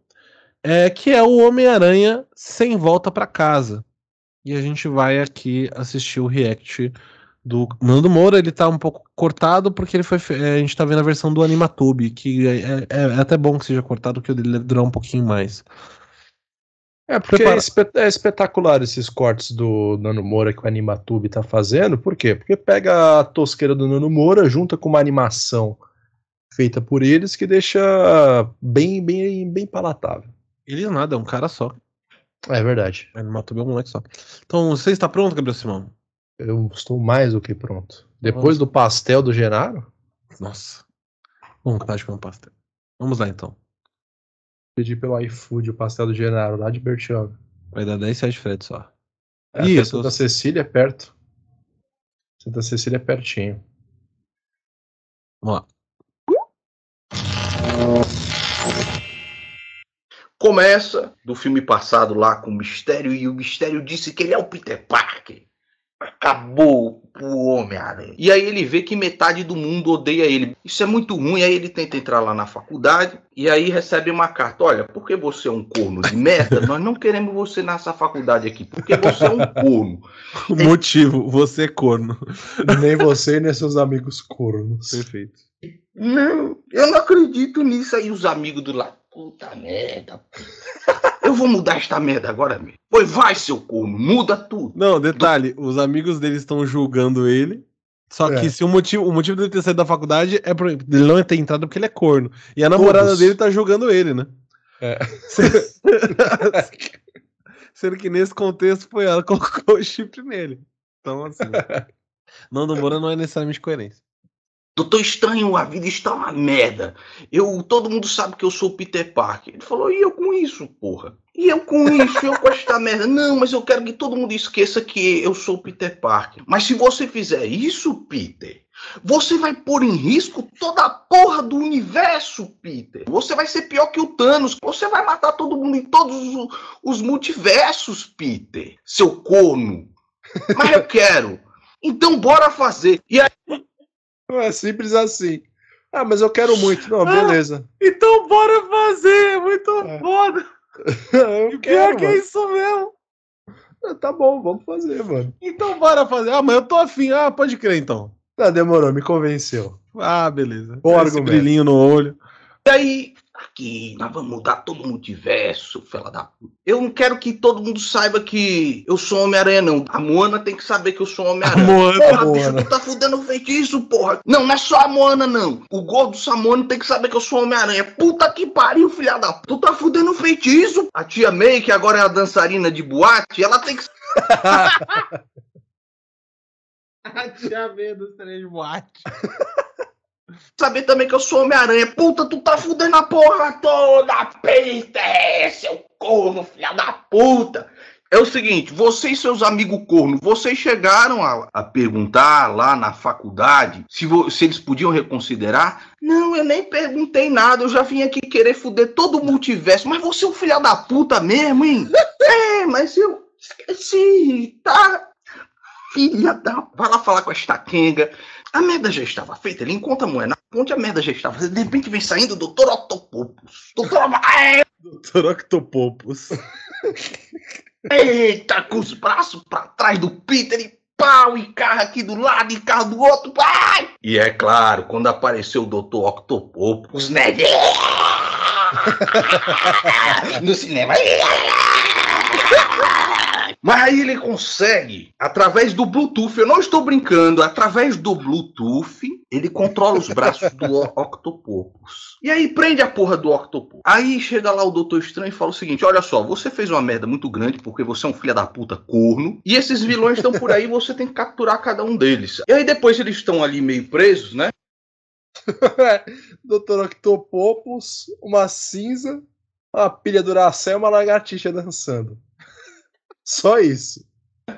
é que é o Homem-Aranha sem volta pra casa. E a gente vai aqui assistir o react do Nando Moura, ele tá um pouco cortado porque ele foi. é, a gente tá vendo a versão do Animatube, que é, é- é até bom que seja cortado, porque o dele durar um pouquinho mais. É, porque Prepara- é, espe- é espetacular esses cortes do Nano Moura que o Animatube tá fazendo. Por quê? Porque pega a tosqueira do Nano Moura, junta com uma animação feita por eles que deixa bem, bem, bem palatável. Ele nada, é um cara só. É verdade. O Animatube é um moleque só. Então, você está pronto, Gabriel Simão? Eu estou mais do que pronto. Depois Nossa. do pastel do Genaro, Nossa. Vontade de comer um pastel. Vamos lá então. Pedi pelo iFood o pastel do Genaro lá de Bertioga. Vai dar 10 reais de frete só. É, Ih, eu tô- Santa Cecília é perto. Santa Cecília é pertinho. Vamos lá. Começa do filme passado lá com o Mistério e o Mistério disse que ele é o Peter Parker. Acabou o Homem-Aranha. E aí ele vê que metade do mundo odeia ele. Isso é muito ruim. Aí ele tenta entrar lá na faculdade e aí recebe uma carta. Olha, porque você é um corno de merda, nós não queremos você nessa faculdade aqui. Porque você é um corno. O motivo, você é corno. Nem você nem seus amigos cornos. Perfeito. Não, eu não acredito nisso. Aí os amigos do lá. Puta merda. Eu vou mudar esta merda agora mesmo. Pois vai, seu corno, muda tudo. Não, detalhe, os amigos dele estão julgando ele. Só que É. se o motivo, o motivo dele ter saído da faculdade é por ele não ter entrado porque ele é corno. E a namorada Todos. dele tá julgando ele, né? É. Sendo que nesse contexto foi ela que colocou o chifre nele. Então, assim. Nando Moura não é necessariamente coerência. Doutor Estranho, a vida está uma merda. Eu, todo mundo sabe que eu sou o Peter Parker. Ele falou, e eu com isso, porra? E eu com isso, eu com esta merda. Não, mas eu quero que todo mundo esqueça que eu sou o Peter Parker. Mas se você fizer isso, Peter, você vai pôr em risco toda a porra do universo, Peter. Você vai ser pior que o Thanos. Você vai matar todo mundo em todos os, os multiversos, Peter. Seu corno. Mas eu quero. Então bora fazer. E aí é simples assim. Ah, mas eu quero muito. Não, ah, beleza. Então bora fazer. Muito é. foda. eu quero, que é isso mesmo. Ah, tá bom, vamos fazer, mano. Então bora fazer. Ah, mas eu tô afim. Ah, pode crer então. Tá, demorou, me convenceu. Ah, beleza. Bom Esse argumento. brilhinho no olho. E aí, aqui, nós vamos mudar todo o multiverso, fela da puta. Eu não quero que todo mundo saiba que eu sou Homem-Aranha, não. A Moana tem que saber que eu sou Homem-Aranha. Moana, porra, Moana. bicho, tu tá fudendo o feitiço, porra. Não, não é só a Moana, não. O gordo Samuano tem que saber que eu sou Homem-Aranha. Puta que pariu, filha da puta. Tu tá fudendo o feitiço. A tia May, que agora é a dançarina de boate, ela tem que... a tia May dos três boate. Saber também que eu sou Homem-Aranha. Puta, tu tá fudendo a porra toda, Peter! Seu corno, filha da puta! É o seguinte, vocês, seus amigos corno, vocês chegaram a, a perguntar lá na faculdade se, se, eles podiam reconsiderar? Não, eu nem perguntei nada, eu já vim aqui querer fuder todo o multiverso. Mas você é um filho da puta mesmo, hein? é, mas eu esqueci, tá? Filha da. Vai lá falar com a estaquenga. A merda já estava feita, ele encontra a moeda na ponte, a merda já estava feita. De repente vem saindo o Dr. Octopopus. Doutor... Dr. Octopopus. Eita, com os braços para trás do Peter e pau, e carro aqui do lado e carro do outro. Ai! E é claro, quando apareceu o Dr. Octopopus, né? no cinema. Mas aí ele consegue, através do Bluetooth, eu não estou brincando, através do Bluetooth, ele controla os braços do Octopopus. E aí prende a porra do Octopus. Aí chega lá o Doutor Estranho e fala o seguinte: olha só, você fez uma merda muito grande porque você é um filho da puta corno. E esses vilões estão por aí, você tem que capturar cada um deles. E aí depois eles estão ali meio presos, né? Doutor Octopopus, uma cinza, uma pilha Duracell e uma lagartixa dançando. Só isso.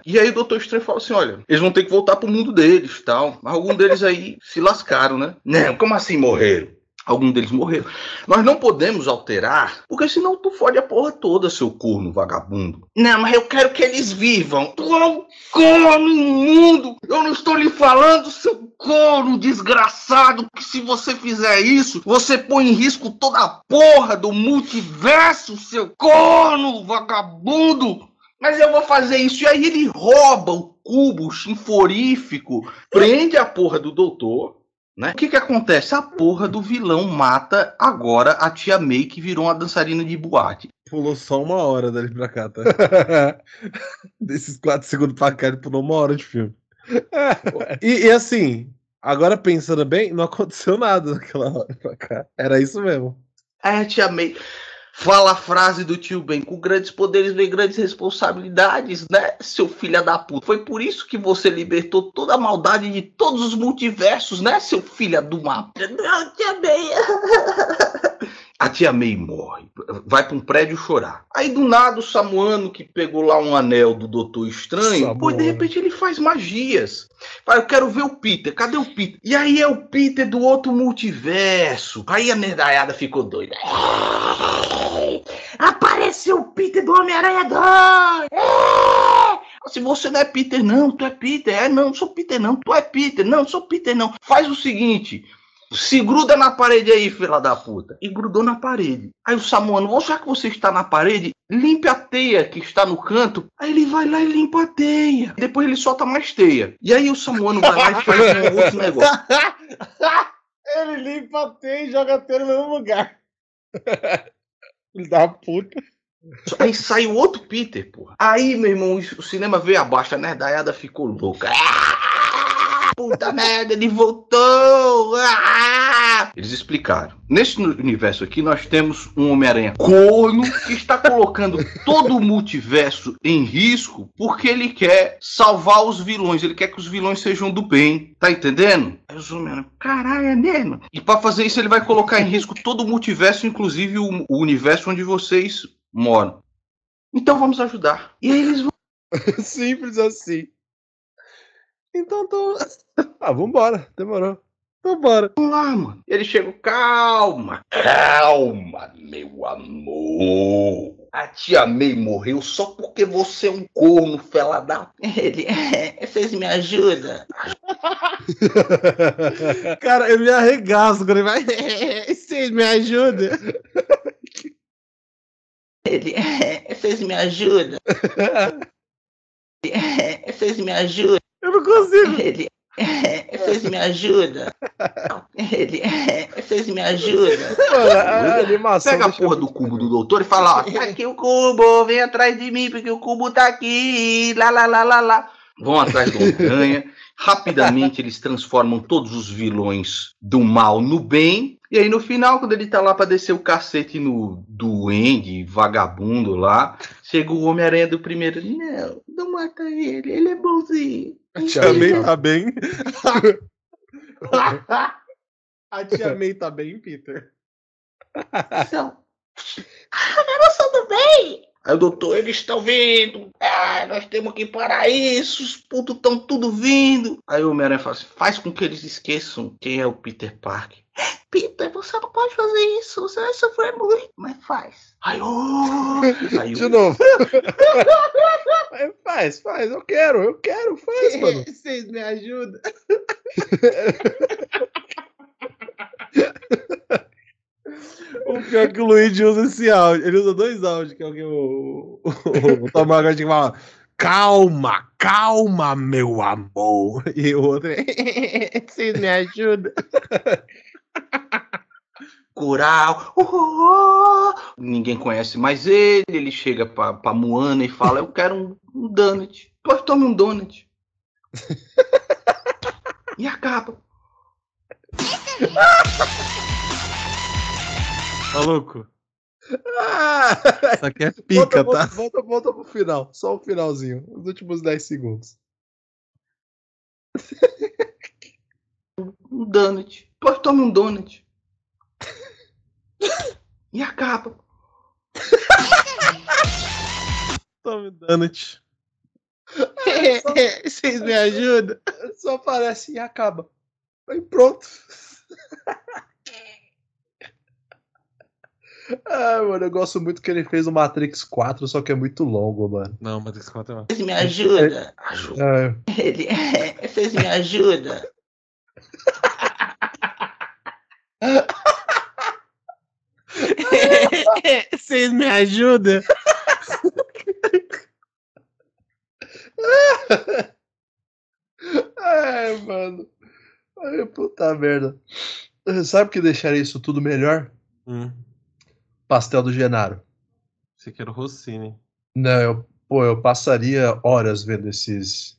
E aí o Doutor Estranho fala assim: olha, eles vão ter que voltar pro mundo deles tal. Mas algum deles aí se lascaram, né? Não, como assim morreram? Algum deles morreram. Nós não podemos alterar, porque senão tu fode a porra toda, seu corno vagabundo. Não, mas eu quero que eles vivam. Tu é um corno imundo! Eu não estou lhe falando, seu corno desgraçado, que se você fizer isso, você põe em risco toda a porra do multiverso, seu corno vagabundo! Mas eu vou fazer isso. E aí ele rouba o cubo chinforífico, prende a porra do doutor. Né? O que que acontece? A porra do vilão mata agora a tia May que virou uma dançarina de boate. Pulou só uma hora dali pra cá, tá? Desses quatro segundos pra cá, ele pulou uma hora de filme. e, e, assim, agora pensando bem, não aconteceu nada naquela hora pra cá. Era isso mesmo. É, a tia May. Fala a frase do tio Ben, com grandes poderes vem grandes responsabilidades, né, seu filho da puta? Foi por isso que você libertou toda a maldade de todos os multiversos, né, seu filho do mapa? A tia May morre, vai para um prédio chorar. Aí do nada o Samuano que pegou lá um anel do Doutor Estranho, pô, de repente ele faz magias. Fala, eu quero ver o Peter, cadê o Peter? E aí é o Peter do outro multiverso. Aí a nerdaiada ficou doida. Apareceu o Peter do Homem-Aranha 2! É! Se você não é Peter, não, tu é Peter. É, não, sou Peter, não, tu é Peter. Não, sou Peter, não. Faz o seguinte. Se gruda na parede aí, filha da puta. E grudou na parede. Aí o Samuano, já que você está na parede, limpe a teia que está no canto. Aí ele vai lá e limpa a teia. Depois ele solta mais teia. E aí o Samuano vai lá e faz um outro negócio. ele limpa a teia e joga a teia no mesmo lugar. Filho da puta. Aí sai o outro Peter, porra. Aí, meu irmão, o cinema veio abaixo, a nerdaiada ficou louca. Ah, puta merda, ele voltou! Ah! Eles explicaram. Nesse universo aqui, nós temos um Homem-Aranha corno que está colocando todo o multiverso em risco porque ele quer salvar os vilões. Ele quer que os vilões sejam do bem. Tá entendendo? Aí os Homem-Aranha, caralho, é mesmo? E para fazer isso, ele vai colocar em risco todo o multiverso, inclusive o, o universo onde vocês moram. Então vamos ajudar. E aí eles vão. Simples assim. Então tô. Ah, vambora, demorou. Vambora. Vamos lá, mano. Ele chega, calma, calma, meu amor. A tia May morreu só porque você é um corno, fela da. Ele, é, vocês me ajudam? Cara, eu me arregaço quando ele vai. Vocês me ajudam? Ele, é, vocês me ajudam? É, vocês me ajudam? Eu não consigo. Ele, é, vocês me ajudam? Ele, é, vocês me ajudam? Mano, a animação. Pega a porra do cubo do doutor e fala: ó, tá aqui o cubo, vem atrás de mim, porque o cubo tá aqui. Lá, lá, lá, lá, lá. Vão atrás do Homem-Aranha. Rapidamente eles transformam todos os vilões do mal no bem. E aí no final, quando ele tá lá pra descer o cacete no duende, vagabundo lá, chega o Homem-Aranha do primeiro. Não, não mata ele, ele é bonzinho. A tia Tia May May tá bem. A tia May tá bem, Peter. Não. Ah, garoto do bem! Aí o doutor, eles estão vindo. Ah, nós temos que parar isso. Os putos estão tudo vindo. Aí o Homem-Aranha fala assim: faz com que eles esqueçam quem é o Peter Parker. Peter, você não pode fazer isso. Você vai sofrer muito. Mas faz. Aí, oh, aí De o- novo. Aí faz, faz, eu quero, eu quero, faz, mano. Vocês me ajudam? O pior é que o Luigi usa esse áudio. Ele usa dois áudios, que é o que o, o, o Tamagotchi fala. Calma, calma, meu amor. E o outro é. Vocês me ajudam? Coral. Ninguém conhece mais ele. Ele chega pra, pra Moana e fala: Eu quero um, um donut. Pois tome um donut. e acaba. Maluco, Ah! isso aqui é Volta, pica, volta, tá? volta, volta pro final. Só o finalzinho. Os últimos 10 segundos. Um donut. Pois tome um donut. E acaba. Tome donut. Vocês me ajudam? Só aparece e acaba. Aí pronto. Ah, mano, eu gosto muito que ele fez o Matrix 4, só que é muito longo, mano. Não, mas esse conta não. Vocês me ajudam? Ajuda. Ah, Ele, é, vocês me ajudam? Vocês me ajudam? Ai, mano. Ai, puta merda. Sabe o que deixaria isso tudo melhor? Hum, Pastel do Genaro. você quer o Rossini. Não, eu, pô, eu passaria horas vendo esses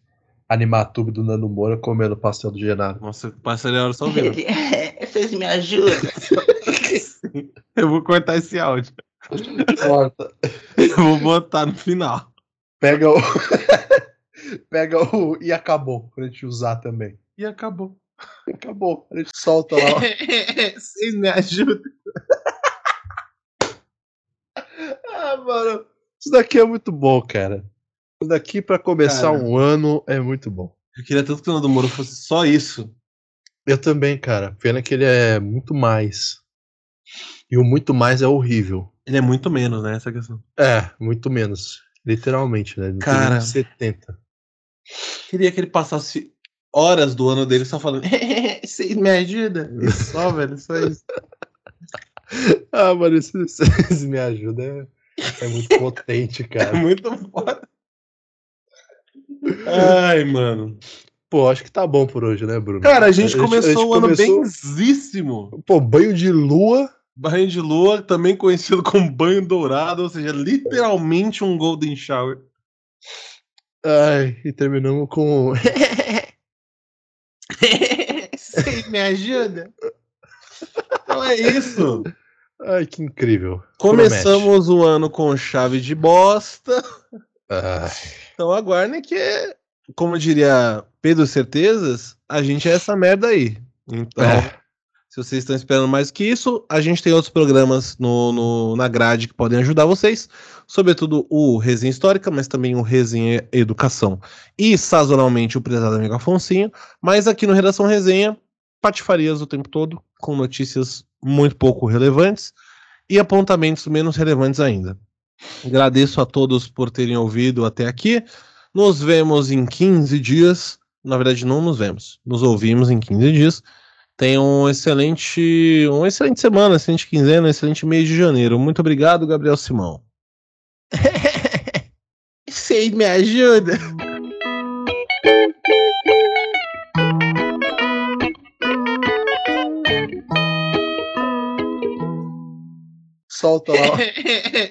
animatube do Nando Moura comendo pastel do Genaro. Nossa, passaria a hora só vendo. É, vocês me ajudam? Eu vou cortar esse áudio. Corta. Eu vou botar no final. Pega o. Pega o. E acabou pra gente usar também. E acabou. Acabou. A gente solta lá. Vocês me ajudam? ah, mano. Isso daqui é muito bom, cara. Isso daqui pra começar Cara. um ano é muito bom. Eu queria tanto que o Nando Moro fosse só isso. Eu também, cara. Pena que ele é muito mais. E o muito mais é horrível. Ele é muito menos, né? Essa questão. É, muito menos. Literalmente, né? Ele Cara. 70. Queria que ele passasse horas do ano dele só falando. Vocês me ajudam? E Só, velho, só isso. Ah, mano, isso, isso me ajuda. É, é muito potente, É cara. muito foda. Ai, mano. Pô, acho que tá bom por hoje, né, Bruno? Cara, a gente começou a gente o ano começou- benzíssimo. Pô, banho de lua. Banho de lua, também conhecido como banho dourado, ou seja, literalmente um golden shower. Ai, e terminamos com. Vocês me ajudam? Então é isso. Ai, que incrível. Começamos Promete. o ano com chave de bosta. Ai. Então aguardem que, como diria Pedro Certezas, a gente é essa merda aí. Então, é. Se vocês estão esperando mais que isso, a gente tem outros programas no, no, na grade que podem ajudar vocês. Sobretudo o Resenha Histórica, mas também o Resenha Educação. E, sazonalmente, o Prezado Amigo Afonsinho. Mas aqui no Redação Resenha, patifarias o tempo todo, com notícias muito pouco relevantes e apontamentos menos relevantes ainda. Agradeço a todos por terem ouvido até aqui. Nos vemos em 15 dias. Na verdade, não nos vemos. Nos ouvimos em 15 dias. Tenham um excelente, uma excelente semana, excelente quinzena, excelente mês de janeiro. Muito obrigado, Gabriel Simão. Vocês me ajudam. Solta lá.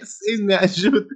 Vocês me ajudam.